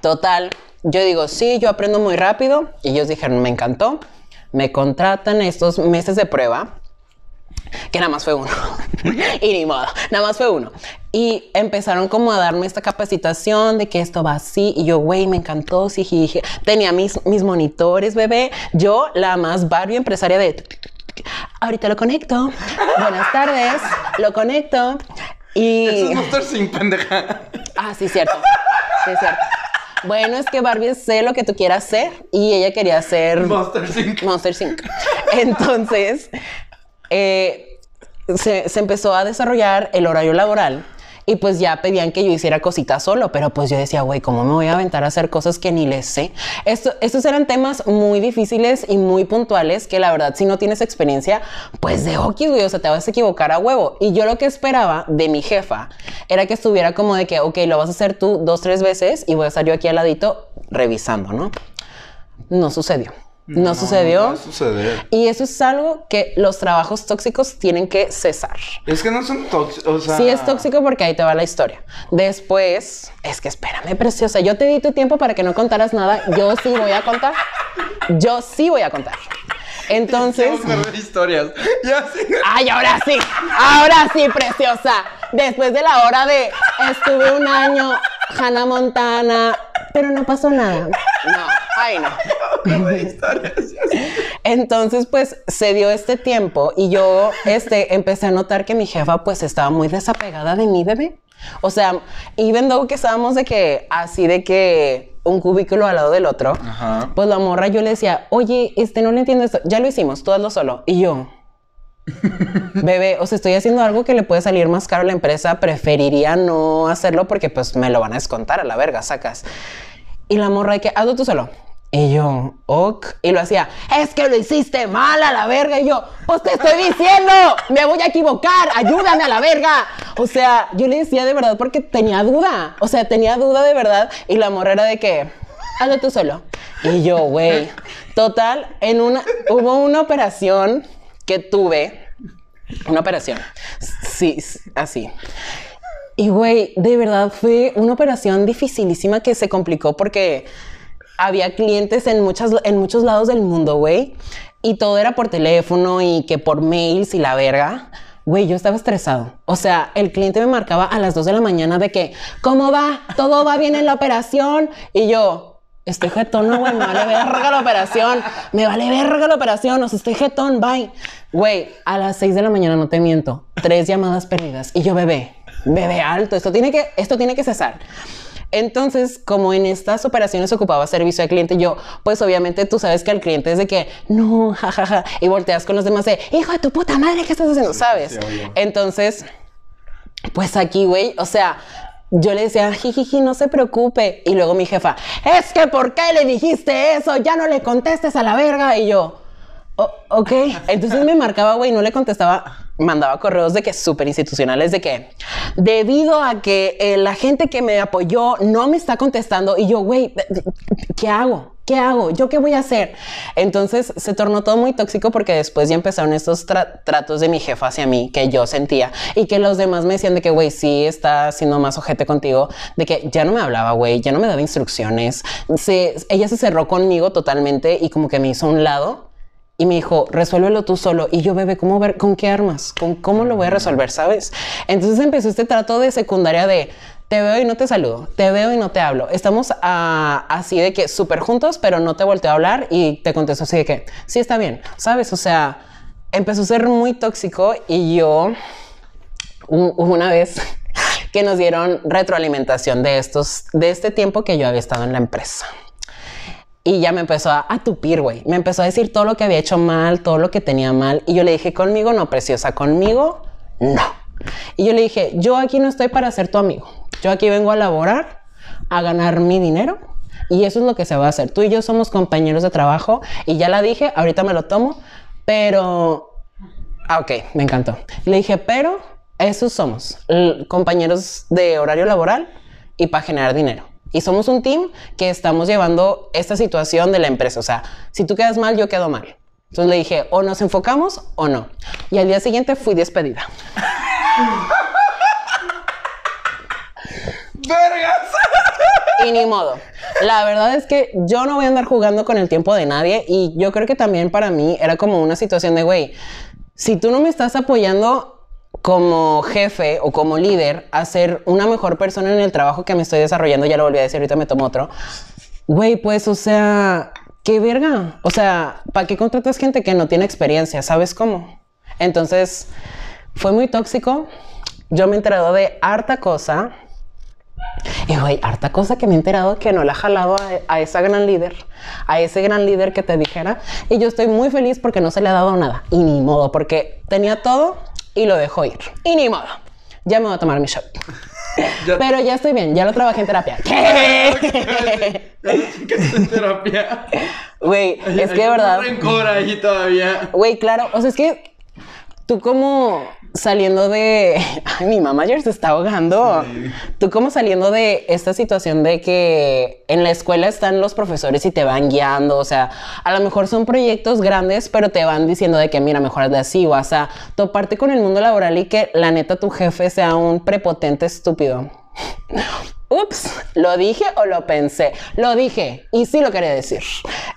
Total, yo digo, sí, yo aprendo muy rápido. Y ellos dijeron, me encantó. Me contratan estos meses de prueba. Que nada más fue uno. y ni modo, nada más fue uno. Y empezaron como a darme esta capacitación de que esto va así. Y yo, güey, me encantó. Sí, dije, tenía mis, mis monitores, bebé. Yo, la más Barbie empresaria de... Ahorita lo conecto. Buenas tardes. Lo conecto. Y... Eso es Monster sin pendeja. Ah, sí, cierto. Sí, cierto. Bueno, es que Barbie sé lo que tú quieras ser y ella quería ser Monster sin Monster 5. Entonces, eh, se, empezó a desarrollar el horario laboral y pues ya pedían que yo hiciera cositas solo, pero pues yo decía, güey, ¿cómo me voy a aventar a hacer cosas que ni les sé? Esto, estos eran temas muy difíciles y muy puntuales que la verdad, si no tienes experiencia, pues de okis, güey, o sea, te vas a equivocar a huevo. Y yo lo que esperaba de mi jefa era que estuviera como de que, ok, lo vas a hacer tú dos, tres veces y voy a estar yo aquí al ladito revisando, ¿no? No sucedió. No, sucedió. No va a suceder. Y eso es algo que los trabajos tóxicos tienen que cesar. Es que no son tóxicos. O sea. Sí es tóxico porque ahí te va la historia. Después, es que espérame, preciosa, yo te di tu tiempo para que no contaras nada. Yo sí voy a contar. Yo sí voy a contar. Entonces, historias. Ya sí. ay, ahora sí, ahora sí, preciosa. Después de la hora de estuve un año, Hannah Montana, pero no pasó nada. No, ay no. Entonces, pues se dio este tiempo y yo este, empecé a notar que mi jefa pues estaba muy desapegada de mi bebé. O sea, even though que estábamos de que así de que un cubículo al lado del otro, Ajá. pues la morra yo le decía, oye, este no le entiendo esto, ya lo hicimos, tú hazlo solo. Y yo, bebé, o sea, estoy haciendo algo que le puede salir más caro a la empresa, preferiría no hacerlo porque pues me lo van a descontar a la verga, sacas. Y la morra de que, hazlo tú solo. Y yo, ok. Y lo hacía, es que lo hiciste mal a la verga. Y yo, pues te estoy diciendo, me voy a equivocar, ayúdame a la verga. O sea, yo le decía de verdad porque tenía duda. O sea, tenía duda de verdad. Y la morra era de que, hazlo tú solo. Y yo, güey. Total, en una, hubo una operación que tuve. Una operación. Sí, así. Y, güey, de verdad fue una operación dificilísima que se complicó porque había clientes en, muchas, en muchos lados del mundo, güey. Y todo era por teléfono y que por mails y la verga. Güey, yo estaba estresado. O sea, el cliente me marcaba a las 2 de la mañana de que, ¿cómo va? ¿Todo va bien en la operación? Y yo, estoy jetón, no, güey, me vale verga la operación. Me vale verga la operación, o sea, estoy jetón, bye. Güey, a las 6 de la mañana, no te miento, tres llamadas perdidas. Y yo, bebé, bebé alto, esto tiene que, esto tiene que cesar. Entonces, como en estas operaciones ocupaba servicio al cliente, yo, pues obviamente tú sabes que el cliente es de que, no, jajaja, y volteas con los demás de, hijo de tu puta madre, ¿qué estás haciendo? ¿Sabes? Entonces, pues aquí, güey, o sea, yo le decía, jijiji, no se preocupe. Y luego mi jefa, es que ¿por qué le dijiste eso? Ya no le contestes a la verga. Y yo, ok. Entonces me marcaba, güey, no le contestaba mandaba correos de que súper institucionales de que debido a que eh, la gente que me apoyó no me está contestando y yo, güey, ¿qué hago? ¿Qué hago? ¿Yo qué voy a hacer? Entonces se tornó todo muy tóxico porque después ya empezaron estos tratos de mi jefa hacia mí que yo sentía y que los demás me decían de que, güey, sí está siendo más ojete contigo, de que ya no me hablaba, güey, ya no me daba instrucciones. Se, ella se cerró conmigo totalmente y como que me hizo a un lado y me dijo, resuélvelo tú solo. Y yo, bebé, ¿cómo ver, con qué armas? ¿Con cómo lo voy a resolver, sabes? Entonces empezó este trato de secundaria de te veo y no te saludo, te veo y no te hablo. Estamos ah, así de que súper juntos, pero no te volteo a hablar y te contesto así de que sí está bien, sabes? O sea, empezó a ser muy tóxico y yo una vez que nos dieron retroalimentación de estos, de este tiempo que yo había estado en la empresa. Y ya me empezó a, tupir, güey. Me empezó a decir todo lo que había hecho mal, todo lo que tenía mal. Y yo le dije, conmigo no, preciosa, conmigo no. Y yo le dije, yo aquí no estoy para ser tu amigo. Yo aquí vengo a laborar, a ganar mi dinero. Y eso es lo que se va a hacer. Tú y yo somos compañeros de trabajo. Y ya la dije, ahorita me lo tomo. Pero... Ah, ok, me encantó. Le dije, pero esos somos compañeros de horario laboral y para generar dinero. Y somos un team que estamos llevando esta situación de la empresa. O sea, si tú quedas mal, yo quedo mal. Entonces le dije, o nos enfocamos o no. Y al día siguiente fui despedida. ¡Vergas! Y ni modo. La verdad es que yo no voy a andar jugando con el tiempo de nadie. Y yo creo que también para mí era como una situación de, güey, si tú no me estás apoyando, como jefe o como líder a ser una mejor persona en el trabajo que me estoy desarrollando, ya lo volví a decir, ahorita me tomo otro. Güey, pues, o sea, qué verga. O sea, ¿para qué contratas gente que no tiene experiencia? ¿Sabes cómo? Entonces, fue muy tóxico. Yo me he enterado de harta cosa. Y güey, harta cosa que me he enterado que no la ha jalado a, a, esa gran líder, a ese gran líder que te dijera. Y yo estoy muy feliz porque no se le ha dado nada. Y ni modo, porque tenía todo y lo dejó ir. Y ni modo. Ya me voy a tomar mi shot. Pero ya estoy bien, ya lo trabajé en terapia. ¿Qué? ¿Qué es en terapia? Güey, es que de verdad. rencor ahí todavía. Güey, claro, o sea, es que tú como saliendo de... Ay, mi mamá ayer se está ahogando. Tú como saliendo de esta situación de que en la escuela están los profesores y te van guiando, o sea, a lo mejor son proyectos grandes, pero te van diciendo de que, mira, mejor de así, o, o sea, toparte con el mundo laboral y que la neta tu jefe sea un prepotente estúpido. Ups, ¿lo dije o lo pensé? Lo dije y sí lo quería decir.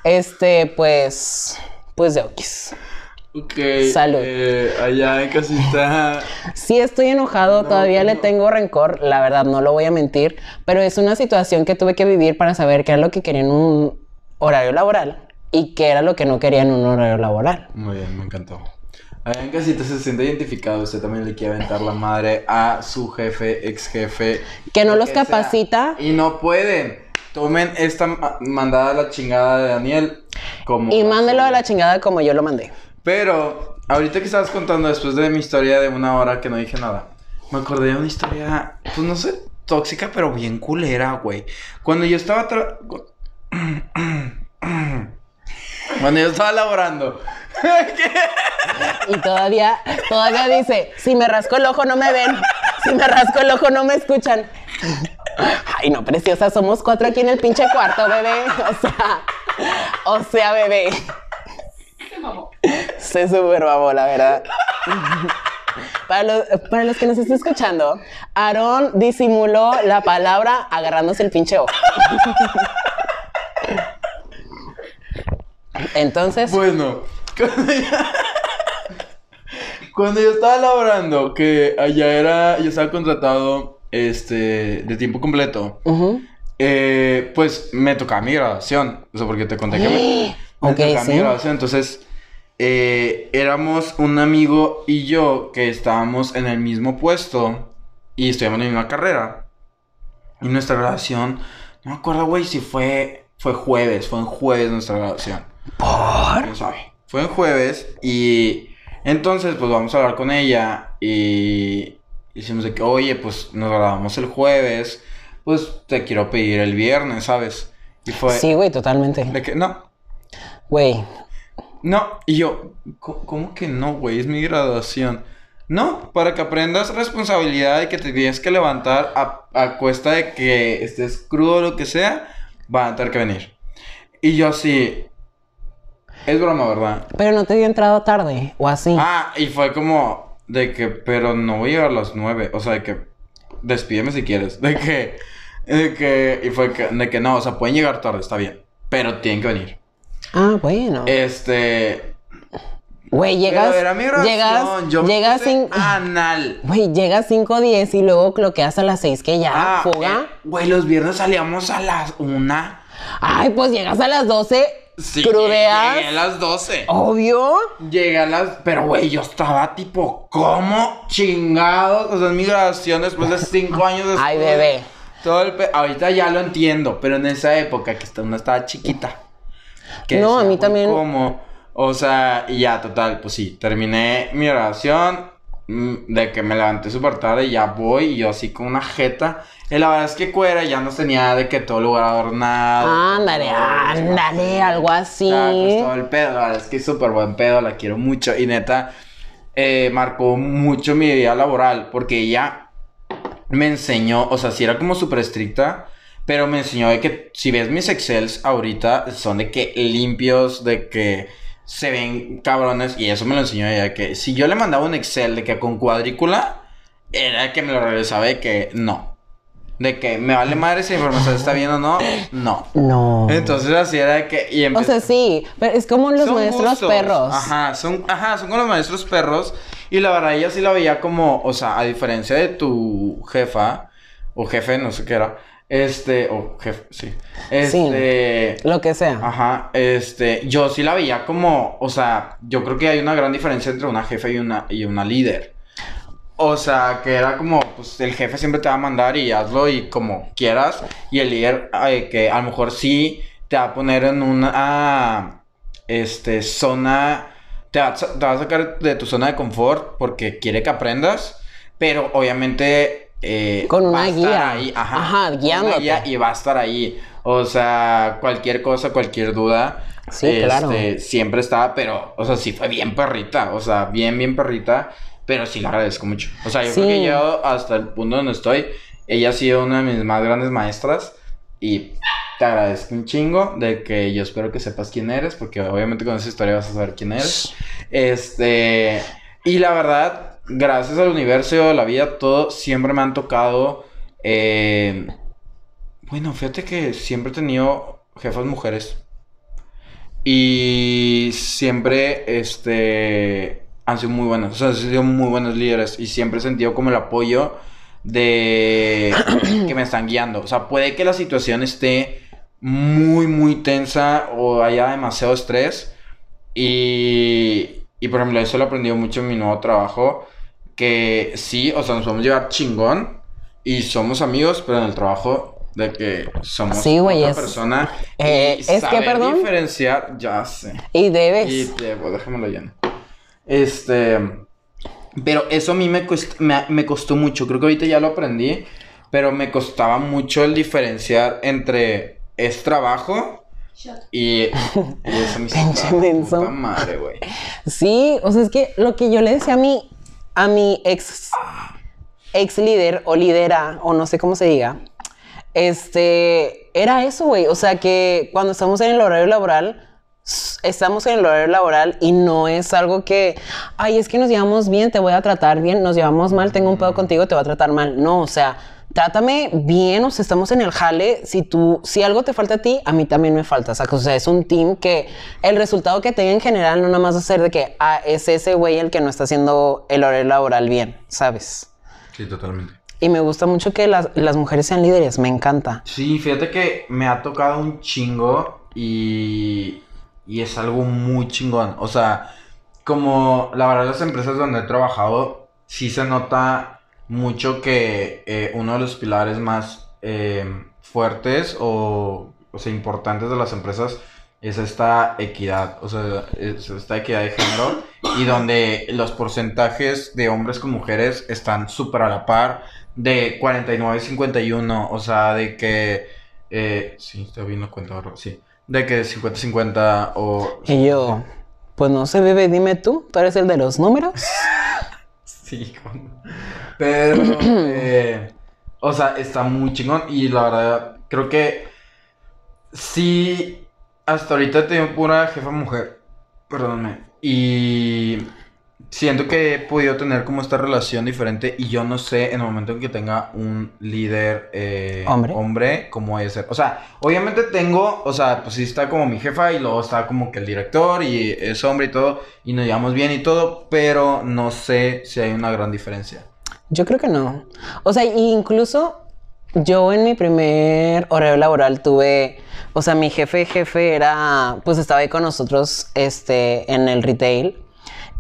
Este, pues, pues de okis. Ok. Salud. Eh, allá en casita. Sí, estoy enojado, todavía le tengo rencor, la verdad, no lo voy a mentir, pero es una situación que tuve que vivir para saber qué era lo que quería en un horario laboral y qué era lo que no quería en un horario laboral. Muy bien, me encantó. Allá en casita se siente identificado, usted también le quiere aventar la madre a su jefe, ex jefe. Que no los capacita. y no pueden. Tomen esta mandada a la chingada de Daniel como... Y mándelo a la chingada como yo lo mandé. Pero, ahorita que estabas contando después de mi historia de una hora que no dije nada, me acordé de una historia, pues no sé, tóxica, pero bien culera, güey. Cuando yo estaba... tra- Cuando yo estaba laborando. Y todavía, todavía dice, si me rasco el ojo no me ven, si me rasco el ojo no me escuchan. Ay, no, preciosa, somos cuatro aquí en el pinche cuarto, bebé. O sea, o sea, bebé. Se súper babó, la verdad. Para los, para los que nos estén escuchando, Aarón disimuló la palabra agarrándose el pinche ojo. Entonces, Bueno, cuando yo, cuando yo estaba laborando, que allá era, yo estaba contratado este, de tiempo completo, eh, pues me tocaba mi graduación. O sea, porque te conté que me, me tocaba mi graduación. Entonces, eh, éramos un amigo y yo que estábamos en el mismo puesto y estudiamos la misma carrera. Y nuestra graduación, no me acuerdo, güey, si fue, fue jueves, fue en jueves nuestra graduación. ¿Por? No sabe. Fue en jueves y entonces pues vamos a hablar con ella y hicimos de que, oye, pues nos grabamos el jueves, pues te quiero pedir el viernes, ¿sabes? Y fue Sí, güey, totalmente. de que, no, Güey, no, y yo, "¿Cómo- ¿cómo que no, güey? Es mi graduación. No, para que aprendas responsabilidad de que te tienes que levantar a, a cuesta de que estés crudo o lo que sea, van a tener que venir. Y yo así, es broma, ¿verdad? pero no te dio entrada tarde o así. Ah, y fue como de que, pero no voy a llegar a las nueve. O sea, de que, despídeme si quieres. De que, de que, y fue que, de que no, o sea, pueden llegar tarde, está bien. Pero tienen que venir. Ah, bueno. Este. Güey, llegas. era mi graduación, llegas. yo me llegas sin. Anal. Güey, llegas 5.10 y luego cloqueas a las 6 que ya. Ah, fuga. eh, Güey, los viernes salíamos a las una. Ay, pues llegas a las 12. Sí, crudeas. Llegué a las 12. Obvio. Llegué a las. Pero, güey, yo estaba tipo, ¿cómo chingados? O sea, es mi graduación después de cinco años después. Ay, bebé. Todo el pe- Ahorita ya lo entiendo, pero en esa época que uno estaba chiquita. Que No, a mí "Güey, también". ¿Cómo? O sea, y ya, total, pues sí, terminé mi oración mm, de que me levanté súper tarde y ya voy y yo así con una jeta. Y la verdad es que Cuera ya nos tenía de que todo lugar adornado. Ándale, ándale, algo así. Tacos, todo el pedo. La verdad es que es súper buen pedo, la quiero mucho. Y neta, eh, marcó mucho mi vida laboral porque ella me enseñó, o sea, sí era como súper estricta, pero me enseñó de que si ves mis Excels ahorita son de que limpios, de que se ven cabrones. Y eso me lo enseñó ella, de que si yo le mandaba un Excel de que con cuadrícula, era que me lo regresaba de que no. De que me vale madre si la información está bien o no, no. No. Entonces así era de que... Y o sea, sí, pero es como los son maestros gustos. perros. Ajá, son, ajá, son con los maestros perros. Y la verdad, ella sí la veía como, o sea, a diferencia de tu jefa, o jefe, no sé qué era. Este, o jefe, sí. Este. Lo que sea. Ajá, este, yo sí la veía como, o sea, yo creo que hay una gran diferencia entre una jefa y una, y una líder. O sea, que era como, pues el jefe siempre te va a mandar y hazlo y como quieras. Y el líder, eh, que a lo mejor sí te va a poner en una, este, zona, te va, te va a sacar de tu zona de confort porque quiere que aprendas. Pero obviamente... eh, Con una va a estar guía. ahí, ajá, Ajá, con una guiándote. guía y va a estar ahí. O sea, cualquier cosa, cualquier duda. Sí, claro. este, Siempre estaba, pero, o sea, sí fue bien perrita. O sea, bien, bien perrita. Pero sí la agradezco mucho. O sea, yo creo que Sí. yo hasta el punto donde estoy, ella ha sido una de mis más grandes maestras. Y te agradezco un chingo de que yo espero que sepas quién eres, porque obviamente con esa historia vas a saber quién eres. Este, y la verdad, gracias al universo, la vida, todo, siempre me han tocado. eh, bueno, fíjate que siempre he tenido jefas mujeres. Y siempre, este, han sido muy buenas. O sea, han sido muy buenos líderes. Y siempre he sentido como el apoyo de que me están guiando. O sea, puede que la situación esté muy, muy tensa o haya demasiado estrés. Y, y por ejemplo, eso lo he aprendido mucho en mi nuevo trabajo. Que sí, o sea, nos podemos llevar chingón. Y somos amigos, pero en el trabajo de que somos Sí, güey, otra es- persona. Eh, y es que, saber perdón. diferenciar, ya sé. Y debes. Y te, pues, déjamelo lleno. Este. Pero eso a mí me, cuest- me, me costó mucho. Creo que ahorita ya lo aprendí. pero me costaba mucho el diferenciar entre es trabajo y, y eso me hizo Pinche la menso. puta madre, güey. Sí, o sea, es que lo que yo le decía a mi, a mi ex, ex líder o lidera, o no sé cómo se diga, este, era eso, güey. O sea, que cuando estamos en el horario laboral, estamos en el horario laboral y no es algo que, ay, es que nos llevamos bien, te voy a tratar bien, nos llevamos mal, tengo un pedo contigo, te voy a tratar mal. No, o sea, trátame bien, o sea, estamos en el jale. Si tú, si algo te falta a ti, a mí también me falta. O sea, es un team que el resultado que tenga en general no nada más va a ser de que, ah, es ese güey el que no está haciendo el horario laboral bien, ¿sabes? Sí, totalmente. Y me gusta mucho que las, las mujeres sean líderes, me encanta. Sí, fíjate que me ha tocado un chingo y, y es algo muy chingón. O sea, como la verdad las empresas donde he trabajado, sí se nota mucho que eh, uno de los pilares más eh, fuertes o, o sea, importantes de las empresas es esta equidad, o sea, es esta equidad de género y donde los porcentajes de hombres con mujeres están súper a la par de 49 51, o sea, de que eh, sí, está bien la cuenta, sí, de que 50 50 o Y yo, pues no sé, bebé, dime tú, tú eres el de los números. Sí, pero, eh, o sea, está muy chingón. Y la verdad, creo que sí, hasta ahorita tengo pura jefa mujer, perdóname, y siento que he podido tener como esta relación diferente y yo no sé en el momento en que tenga un líder eh, Hombre. hombre cómo es ser. O sea, obviamente tengo, o sea, pues sí está como mi jefa y luego está como que el director y es hombre y todo y nos llevamos bien y todo, pero no sé si hay una gran diferencia. Yo creo que no. O sea, incluso yo en mi primer horario laboral tuve, o sea, mi jefe jefe era, pues estaba ahí con nosotros, este, en el retail.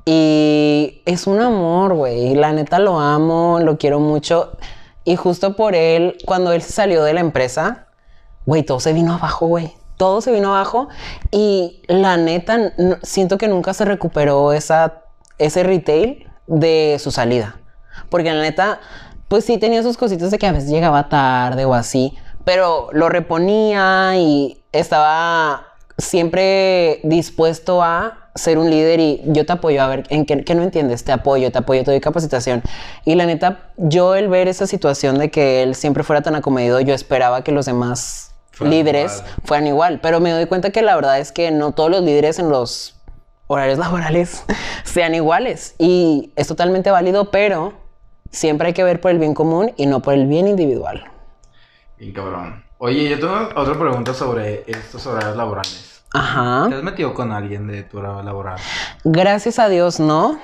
Y es un amor, güey. La neta lo amo, lo quiero mucho. Y justo por él, cuando él salió de la empresa, güey, todo se vino abajo, güey. Todo se vino abajo. Y la neta, siento que nunca se recuperó esa, ese retail de su salida. Porque la neta, pues sí tenía sus cositas de que a veces llegaba tarde o así. Pero lo reponía y estaba siempre dispuesto a ser un líder y yo te apoyo a ver en qué, qué no entiendes, te apoyo, te apoyo, te doy capacitación. Y la neta, yo el ver esa situación de que él siempre fuera tan acomedido, yo esperaba que los demás Fueran líderes igual. fueran igual, pero me doy cuenta que la verdad es que no todos los líderes en los horarios laborales sean iguales y es totalmente válido, pero siempre hay que ver por el bien común y no por el bien individual. Bien cabrón. Oye, yo tengo otra pregunta sobre estos horarios laborales. Ajá. ¿Te has metido con alguien de tu horario laboral? Gracias a Dios, no.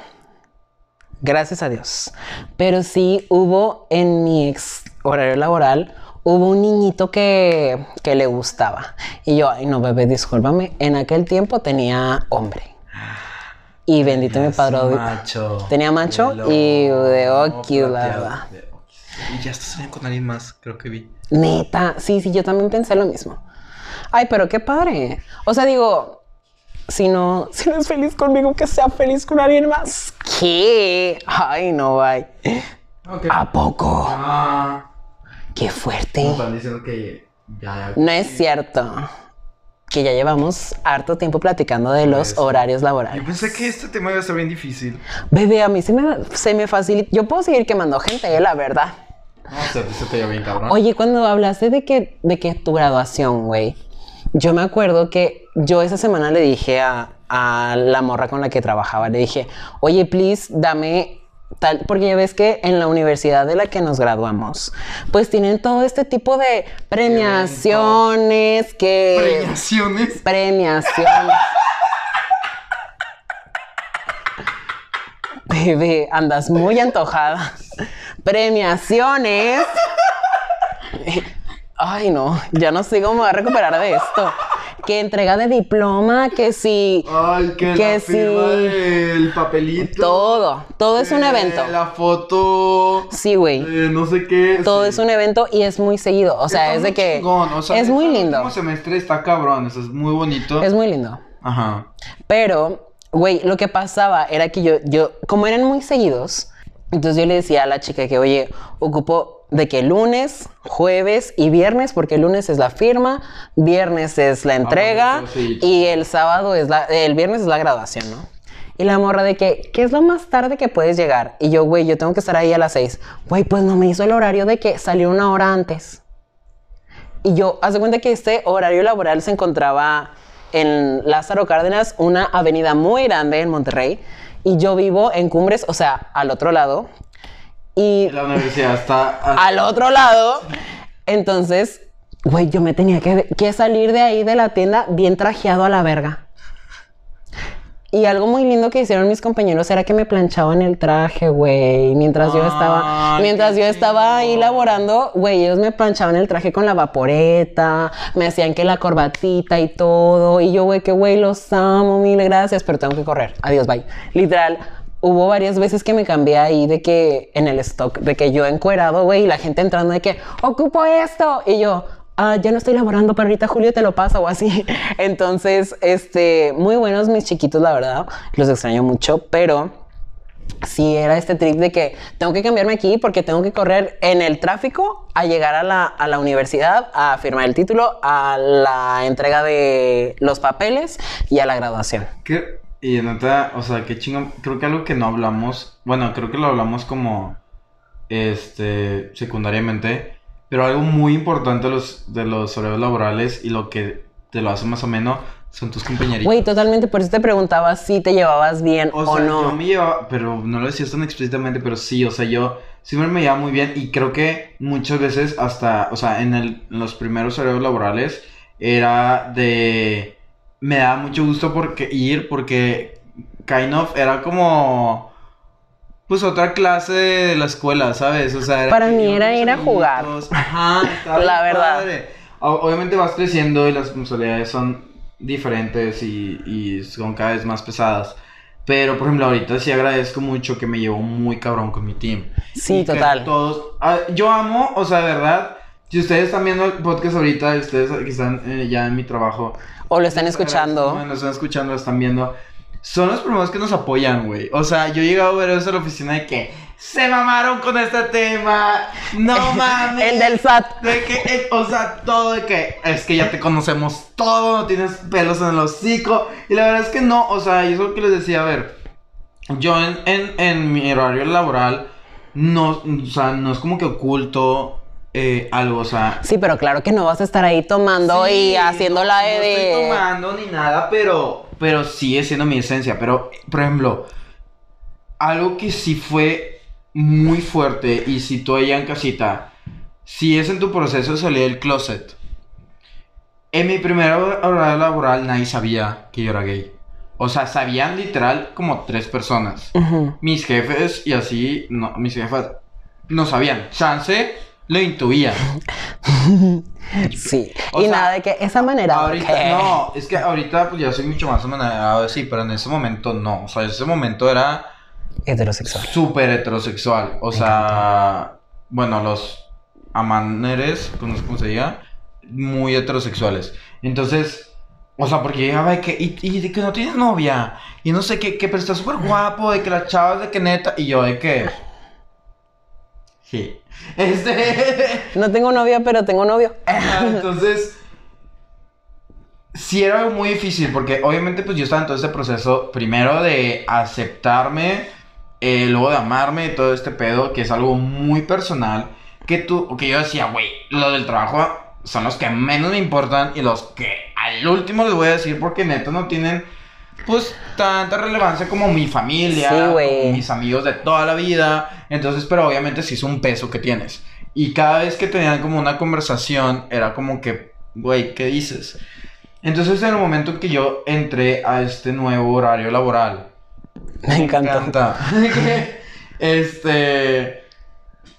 Gracias a Dios. Pero sí hubo en mi ex horario laboral, hubo un niñito que, que le gustaba. Y yo, ay no, bebé, discúlpame. En aquel tiempo tenía hombre. Y bendito mi padre. Macho. Tenía macho y de Oki, la plateado. verdad. De Oki. Y ya estás saliendo con alguien más, creo que vi. Neta, sí, sí, yo también pensé lo mismo. Ay, pero qué padre. O sea, digo, si no, si no es feliz conmigo, que sea feliz con alguien más. ¿Qué? Ay, no, bye. Ok. ¿A poco? Ah. Qué fuerte. Me están diciendo que ya, ya. No es cierto. Que ya llevamos harto tiempo platicando de los horarios Yo laborales. pensé que este tema iba a ser bien difícil. Bebé, a mí se me, se me facilita. Yo puedo seguir quemando gente, eh, la verdad. No, se, se te lleva bien cabrón. Oye, cuando hablaste de que, de que tu graduación, güey, yo me acuerdo que yo esa semana le dije a, a la morra con la que trabajaba, le dije, oye, please, dame tal, porque ya ves que en la universidad de la que nos graduamos, pues tienen todo este tipo de premiaciones que... Premiaciones. Premiaciones. Bebé, andas muy antojada. Premiaciones. Ay, no, ya no sé cómo me voy a recuperar de esto. Que entrega de diploma, que sí. Ay, que, Que la sí. del papelito. Todo, todo es un evento. La foto. Sí, güey. eh, no sé qué. Todo sí. es un evento y es muy seguido. O sea, Está es de que. chingón, o sea, es muy el lindo. último semestre está cabrón, eso es muy bonito. Es muy lindo. Ajá. Pero, güey, lo que pasaba era que yo, yo, como eran muy seguidos, entonces yo le decía a la chica que, oye, ocupo de que lunes, jueves y viernes, porque el lunes es la firma, viernes es la entrega bonito, sí. y el sábado es la, el viernes es la graduación, ¿no? Y la morra de que, ¿qué es lo más tarde que puedes llegar? Y yo, güey, yo tengo que estar ahí a las seis. Güey, pues no me hizo el horario de que salió una hora antes. Y yo, haz de cuenta que este horario laboral se encontraba en Lázaro Cárdenas, una avenida muy grande en Monterrey. Y yo vivo en Cumbres, o sea, al otro lado. Y La universidad está... al otro lado. Entonces, güey, yo me tenía que, que salir de ahí de la tienda bien trajeado a la verga. Y algo muy lindo que hicieron mis compañeros era que me planchaban el traje, güey. Mientras yo estaba, mientras yo estaba ahí laborando, güey, ellos me planchaban el traje con la vaporeta, me hacían que la corbatita y todo. Y yo, güey, que güey, los amo, mil gracias, pero tengo que correr. Adiós, bye. Literal. Hubo varias veces que me cambié ahí de que en el stock, de que yo encuerado, güey, y la gente entrando de que ocupo esto. Y yo, ah, ya no estoy laborando, pero ahorita Julio te lo pasa o así. Entonces, este, muy buenos mis chiquitos, la verdad. Los extraño mucho, pero sí era este trip de que tengo que cambiarme aquí porque tengo que correr en el tráfico a llegar a la, a la universidad, a firmar el título, a la entrega de los papeles y a la graduación. ¿Qué? Y neta, o sea, qué chingón. Creo que algo que no hablamos, bueno, creo que lo hablamos como, este, secundariamente, pero algo muy importante de los, de los horarios laborales y lo que te lo hace más o menos son tus compañeritos. Güey, totalmente, por eso te preguntaba si te llevabas bien o, O sea, no. yo me llevaba, pero no lo decías tan explícitamente, pero sí, o sea, yo siempre me llevaba muy bien y creo que muchas veces hasta, o sea, en, el- en los primeros horarios laborales era de, me daba mucho gusto porque ir porque kind of era como, pues otra clase de la escuela, ¿sabes? O sea, Para que mí era ir a jugar. Ajá, estaba La verdad. padre. Obviamente vas creciendo y las responsabilidades son diferentes y, y son cada vez más pesadas. Pero, por ejemplo, ahorita sí agradezco mucho que me llevo muy cabrón con mi team. Sí, Y total. Todos, ah, yo amo, o sea, de verdad, si ustedes están viendo el podcast ahorita, ustedes que están eh, ya en mi trabajo. O lo están escuchando. Bueno, están escuchando, lo están viendo. Son los primeros que nos apoyan, güey. O sea, yo he llegado a ver eso en la oficina de que se mamaron con este tema. No mames. El del SAT. De que, eh, o sea, todo de que es que ya te conocemos todo, no tienes pelos en el hocico. Y la verdad es que no, o sea, y eso que les decía, a ver, yo en, en, en mi horario laboral, no, o sea, no es como que oculto eh, algo, o sea. Sí, pero claro que no vas a estar ahí tomando y sí, haciendo no- la no de... estoy tomando ni nada, pero, pero sigue siendo mi esencia. Pero, por ejemplo, algo que sí fue muy fuerte y si tú allá en casita, si es en tu proceso de salir del closet. En mi primera hora laboral nadie sabía que yo era gay. O sea, sabían literal como tres personas. Mis jefes y así, no, mis jefas no sabían. Chance lo intuían. Sí. O y sea, nada de que esa manera. Ahorita, ¿qué? no, es que ahorita pues ya soy mucho más manejado así, pero en ese momento no. O sea, ese momento era Heterosexual. súper heterosexual. O sea, bueno, los amaneres, no sé cómo se diga, muy heterosexuales. Entonces, o sea, porque llegaba de que, y, y de que no tienes novia, y no sé qué, que, pero está súper guapo, de que las chavas de que neta, y yo de que. Sí. Este. No tengo novia, pero tengo novio. Entonces, sí era algo muy difícil porque obviamente pues yo estaba en todo este proceso primero de aceptarme, eh, luego de amarme y todo este pedo que es algo muy personal que tú, que yo decía, güey, lo del trabajo son los que menos me importan y los que al último les voy a decir porque neta no tienen pues tanta relevancia como mi familia, Sí, como mis amigos de toda la vida. Entonces, pero obviamente sí es un peso que tienes. Y cada vez que tenían como una conversación, era como que, güey, ¿qué dices? Entonces, en el momento en que yo entré a este nuevo horario laboral, Me encantó. encanta. este.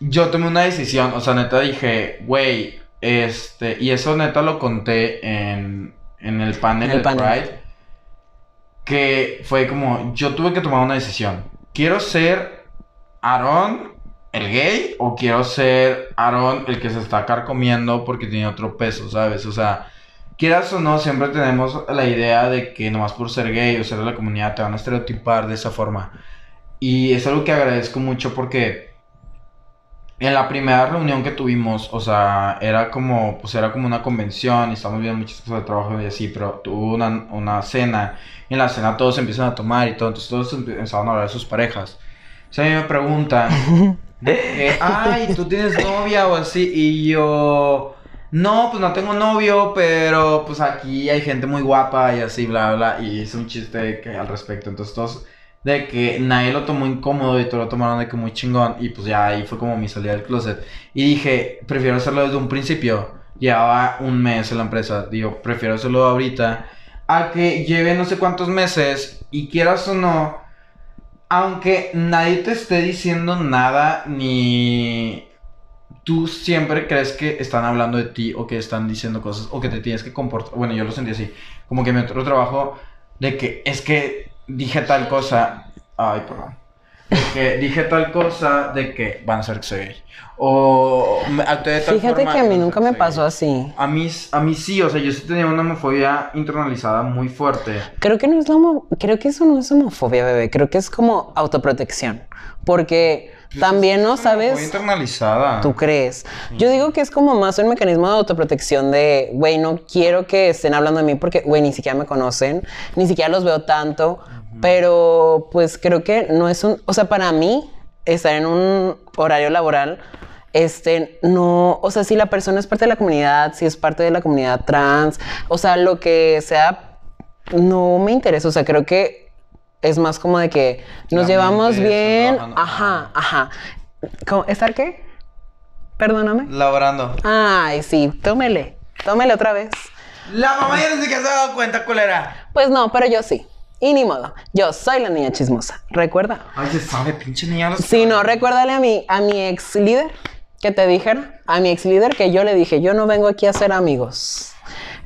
Yo tomé una decisión. O sea, neta dije, güey. Este. Y eso neta lo conté en, en el panel En el de panel. Pride. Que fue como. Yo tuve que tomar una decisión. Quiero ser Aaron el gay. O quiero ser Aaron el que se está carcomiendo porque tiene otro peso, ¿sabes? O sea. Quieras o no, siempre tenemos la idea de que nomás por ser gay o ser de la comunidad te van a estereotipar de esa forma. Y es algo que agradezco mucho porque en la primera reunión que tuvimos, o sea, era como, pues era como una convención y estamos viendo muchas cosas de trabajo y así, pero tuvo una, una cena y en la cena todos empiezan a tomar y todo, entonces todos empezaron a hablar de sus parejas. O sea, a mí me preguntan, de que, ay, ¿tú tienes novia o así? Y yo, no, pues no tengo novio, pero pues aquí hay gente muy guapa y así, bla, bla, y hice un chiste que, al respecto, entonces todos de que nadie lo tomó incómodo y todos lo tomaron de que muy chingón. Y pues ya ahí fue como mi salida del closet. Y dije prefiero hacerlo desde un principio. Llevaba un mes en la empresa. Digo prefiero hacerlo ahorita. A que lleve no sé cuántos meses y quieras o no aunque nadie te esté diciendo nada ni tú siempre crees que están hablando de ti o que están diciendo cosas o que te tienes que comportar bueno yo lo sentí así como que mi otro trabajo de que es que dije tal cosa. Ay, perdón. Que dije tal cosa de que van a ser que soy gay. O actué de tal Fíjate forma que a mí nunca me pasó así. A mí, a mí sí, o sea, yo sí tenía una homofobia internalizada muy fuerte. Creo que no es la homo- creo que eso no es homofobia, bebé. Creo que es como autoprotección. Porque también no sabes. internalizada. ¿Tú crees? Yo digo que es como más un mecanismo de autoprotección de, güey, no quiero que estén hablando de mí porque, güey, ni siquiera me conocen, ni siquiera los veo tanto, pero pues creo que no es un, o sea, para mí, estar en un horario laboral, este, no, o sea, si la persona es parte de la comunidad, si es parte de la comunidad trans, o sea, lo que sea, no me interesa, o sea, creo que es más como de que nos La llevamos bien, ajá, ajá. ¿Cómo- ¿Estar qué? Perdóname. Laborando. Ay, sí, tómele. Tómele otra vez. La mamá ya ni siquiera se ha dado cuenta, culera. Pues no, pero yo sí. Y ni modo. Yo soy la niña chismosa. ¿Recuerda? Ay, se sabe, pinche niña. Si no, recuérdale a mi, a mi ex líder que te dijera. A mi ex líder que yo le dije, yo no vengo aquí a ser amigos.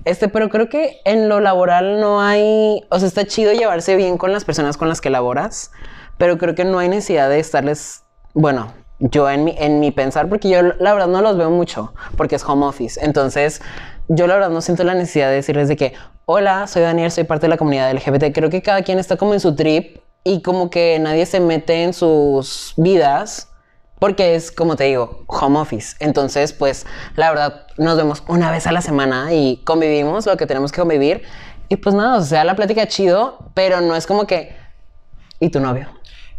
Este, pero creo que en lo laboral no hay, o sea, está chido llevarse bien con las personas con las que laboras, pero creo que no hay necesidad de estarles, bueno, yo en mi, en mi pensar, porque yo la verdad no los veo mucho, porque es home office. Entonces, yo la verdad no siento la necesidad de decirles de que, hola, soy Daniel, soy parte de la comunidad LGBT. Creo que cada quien está como en su trip y como que nadie se mete en sus vidas porque es, como te digo, home office. Entonces, pues, la verdad, nos vemos una vez a la semana y convivimos lo que tenemos que convivir. Y pues nada, o sea, la plática chido, pero no es como que, ¿y tu novio?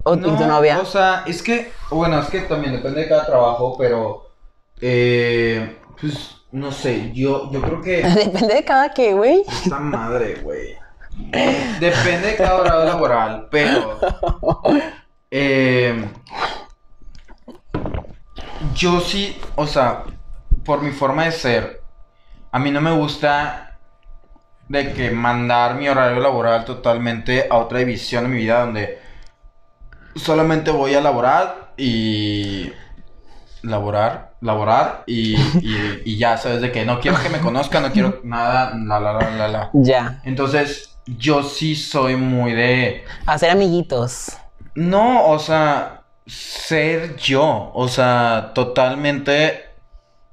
O, ¿Y tu No, novia? O sea, es que, bueno, es que también depende de cada trabajo, pero, eh, pues, no sé, yo, yo creo que Depende de cada que, güey. esta madre, güey, depende de cada horario laboral, pero, eh, yo sí, o sea, por mi forma de ser, a mí no me gusta de que mandar mi horario laboral totalmente a otra división de mi vida donde solamente voy a laborar y laborar, laborar y, y, y ya sabes de que no quiero que me conozcan, no quiero nada, la la la la la. Ya. Entonces, yo sí soy muy de Hacer amiguitos. no, o sea, ser yo, o sea, totalmente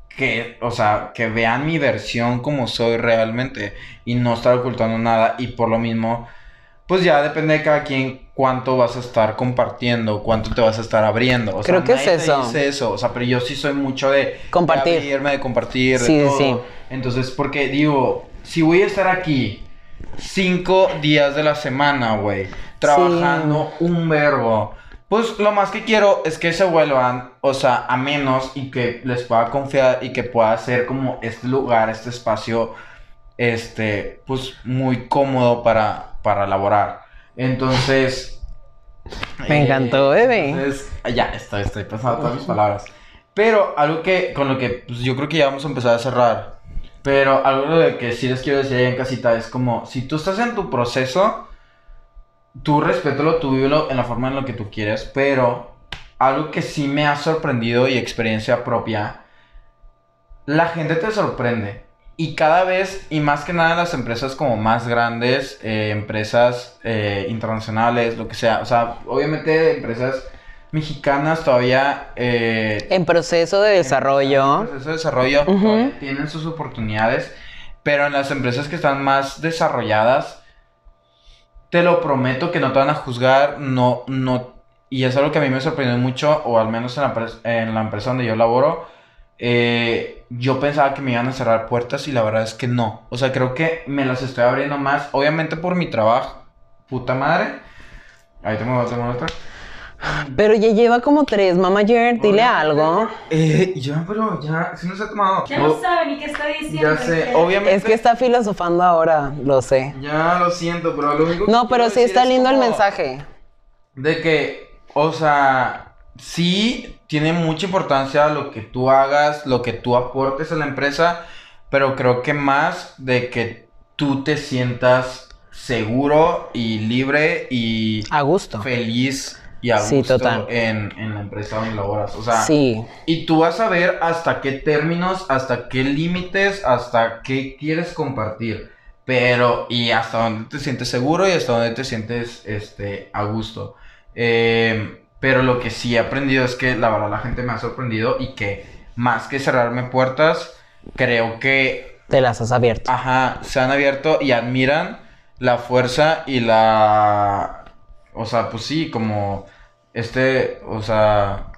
que, o sea, que vean mi versión como soy realmente y no estar ocultando nada y por lo mismo, pues ya depende de cada quien cuánto vas a estar compartiendo, cuánto te vas a estar abriendo. O sea, Creo que es nadie te eso. dice eso, o sea, pero yo sí soy mucho de Compartir. de abrirme, de compartir, de Sí, sí, todo. sí. Entonces, porque digo, si voy a estar aquí cinco días de la semana, güey, trabajando un verbo, pues lo más que quiero es que se vuelvan, o sea, a menos y que les pueda confiar y que pueda ser como este lugar, este espacio, este, pues muy cómodo para, para laborar. Entonces... Me eh, encantó, bebé. entonces, ya, estoy, estoy pensando todas mis palabras. Pero algo que, con lo que pues, yo creo que ya vamos a empezar a cerrar. Pero algo de que sí les quiero decir ahí en casita es como, si tú estás en tu proceso, tú respétalo, tú vívelo en la forma en la que tú quieres, pero algo que sí me ha sorprendido y experiencia propia, la gente te sorprende. Y cada vez, y más que nada las empresas como más grandes, eh, empresas eh, internacionales, lo que sea, o sea, obviamente empresas mexicanas todavía... eh, En proceso de desarrollo. en proceso de desarrollo todavía tienen sus oportunidades, pero en las empresas que están más desarrolladas, te lo prometo que no te van a juzgar, no, no, y es algo que a mí me sorprendió mucho, o al menos en la, en la empresa donde yo laboro, eh, yo pensaba que me iban a cerrar puertas y la verdad es que no. O sea, creo que me las estoy abriendo más, obviamente por mi trabajo, puta madre. Ahí tengo, tengo otra. Pero ya lleva como tres, mamager, dile algo. Eh, ya, pero ya, si no se ha tomado. Ya no sabe ni qué está diciendo. ya sé, obviamente. Es que está filosofando ahora, lo sé. Ya lo siento, pero lo único que No, pero sí está es lindo el mensaje. De que, o sea, sí tiene mucha importancia lo que tú hagas, lo que tú aportes a la empresa, pero creo que más de que tú te sientas seguro y libre y A gusto. feliz y a Sí, gusto total. En, en la empresa donde laboras. O sea, Sí. y tú vas a ver hasta qué términos, hasta qué límites, hasta qué quieres compartir. Pero, y hasta dónde te sientes seguro y hasta dónde te sientes este, a gusto. Eh, pero lo que sí he aprendido es que la verdad la gente me ha sorprendido y que más que cerrarme puertas, creo que, Te las has abierto. ajá, se han abierto y admiran la fuerza y la, o sea, pues sí, como este, o sea,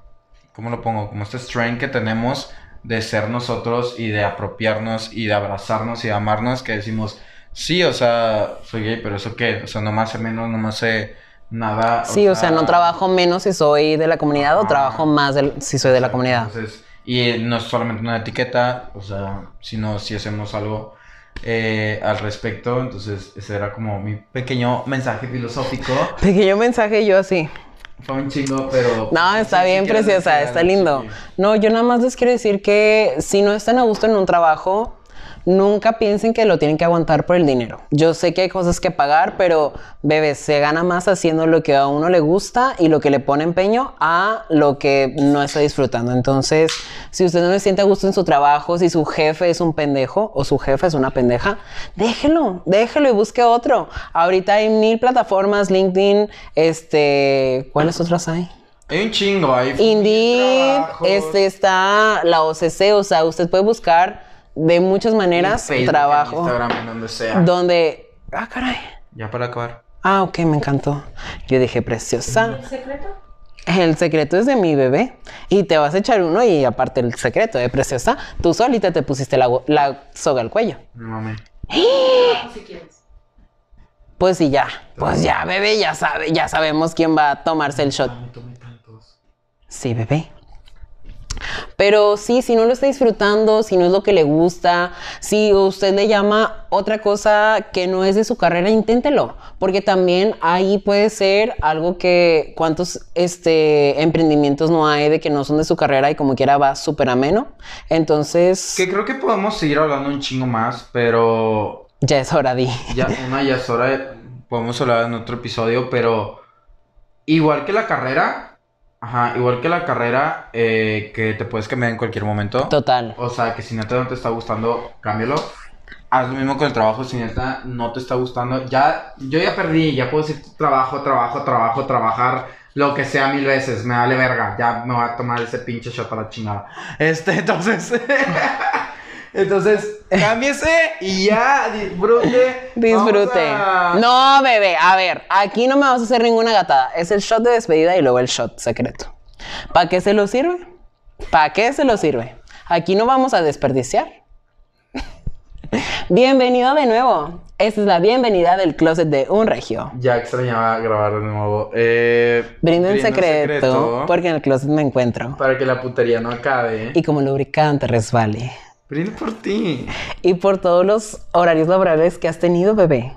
¿cómo lo pongo? Como este strength que tenemos de ser nosotros y de apropiarnos y de abrazarnos y de amarnos, que decimos, sí, o sea, soy gay, pero eso qué, o sea, no me hace menos, no me hace nada. Sí, o sea, no trabajo menos si soy de la comunidad o trabajo más del- si soy de la comunidad. Entonces, y no es solamente una etiqueta, o sea, sino si hacemos algo eh, al respecto. Entonces, ese era como mi pequeño mensaje filosófico. Pequeño mensaje yo así. Fue un chingo, pero. No, está si bien, preciosa, está lindo. No, yo nada más les quiero decir que si no están a gusto en un trabajo, nunca piensen que lo tienen que aguantar por el dinero. Yo sé que hay cosas que pagar, pero bebés, se gana más haciendo lo que a uno le gusta y lo que le pone empeño a lo que no está disfrutando. Entonces, si usted no se siente a gusto en su trabajo, si su jefe es un pendejo o su jefe es una pendeja, déjelo, déjelo y busque otro. Ahorita hay mil plataformas, LinkedIn, este, ¿cuáles otras hay? Hay un chingo, mil Indeed, este está la OCC, o sea, usted puede buscar de muchas maneras Facebook, en trabajo Instagram, en donde sea. donde ah caray. Ya para acabar. Ah, ok, me encantó. Yo dije, preciosa. ¿El secreto? El secreto es de mi bebé. Y te vas a echar uno y aparte el secreto de preciosa, tú solita te pusiste la, la soga al cuello. No mames. si quieres. Pues sí, ya. Pues ya, bebé, ya sabe, ya sabemos quién va a tomarse el shot. No tomé tantos. Sí, bebé. Pero sí, si no lo está disfrutando, si no es lo que le gusta, si usted le llama otra cosa que no es de su carrera, inténtelo. Porque también ahí puede ser algo que cuántos este, emprendimientos no hay de que no son de su carrera y como quiera va súper ameno. Entonces, Que creo que podemos seguir hablando un chingo más, pero ya es hora de... Ya, una ya es hora, de- podemos hablar en otro episodio, pero igual que la carrera, ajá, igual que la carrera, eh, que te puedes cambiar en cualquier momento. Total. O sea, que si neta no te está gustando, cámbialo. Haz lo mismo con el trabajo, si neta no te está gustando. Ya, yo ya perdí, ya puedo decir trabajo, trabajo, trabajo, trabajar, lo que sea mil veces, me vale verga. Ya me voy a tomar ese pinche shot a la chingada. Este, entonces. entonces, cámbiese y ya, disfrute. Disfrute. A- No, bebé, a ver, aquí no me vas a hacer ninguna gatada. Es el shot de despedida y luego el shot secreto. ¿Para qué se lo sirve? ¿Para qué se lo sirve? Aquí no vamos a desperdiciar. Bienvenido de nuevo. Esta es la bienvenida del closet de un regio. Ya extrañaba grabar de nuevo. Eh, Brindo en brindo secreto, porque en el closet me encuentro. Para que la putería no acabe. Y como lubricante resbale. Brindo por ti. Y por todos los horarios laborales que has tenido, bebé.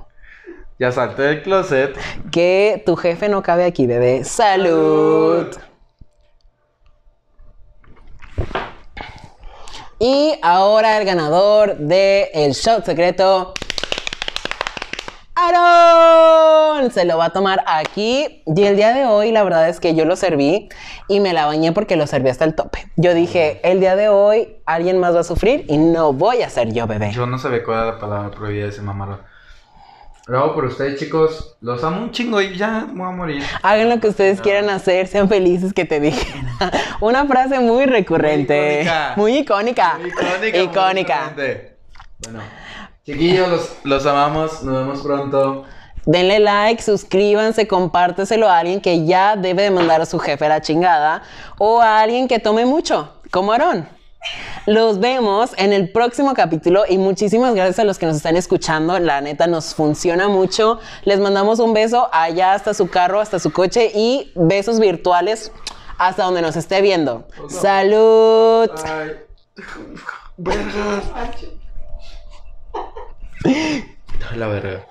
Ya salte del closet. Que tu jefe no cabe aquí, bebé. ¡Salud! Y ahora el ganador del el shot secreto. Aaron se lo va a tomar aquí. Y el día de hoy, la verdad es que yo lo serví y me la bañé porque lo serví hasta el tope. Yo dije, el día de hoy alguien más va a sufrir y no voy a ser yo, bebé. Yo no sabía cuál era la palabra prohibida de ese mamaro. Lo hago por ustedes, chicos. Los amo un chingo y ya me voy a morir. Hagan lo que ustedes quieran hacer, sean felices que te dije. Una frase muy recurrente. Muy icónica. Muy icónica. Icónica. Icónica. muy diferente. Bueno, chiquillos, los, los amamos. Nos vemos pronto. Denle like, suscríbanse, compárteselo a alguien que ya debe de mandar a su jefe a la chingada o a alguien que tome mucho, como Aarón. Los vemos en el próximo capítulo y muchísimas gracias a los que nos están escuchando. La neta nos funciona mucho. Les mandamos un beso allá hasta su carro, hasta su coche y besos virtuales hasta donde nos esté viendo. Salud. Ay. la verga.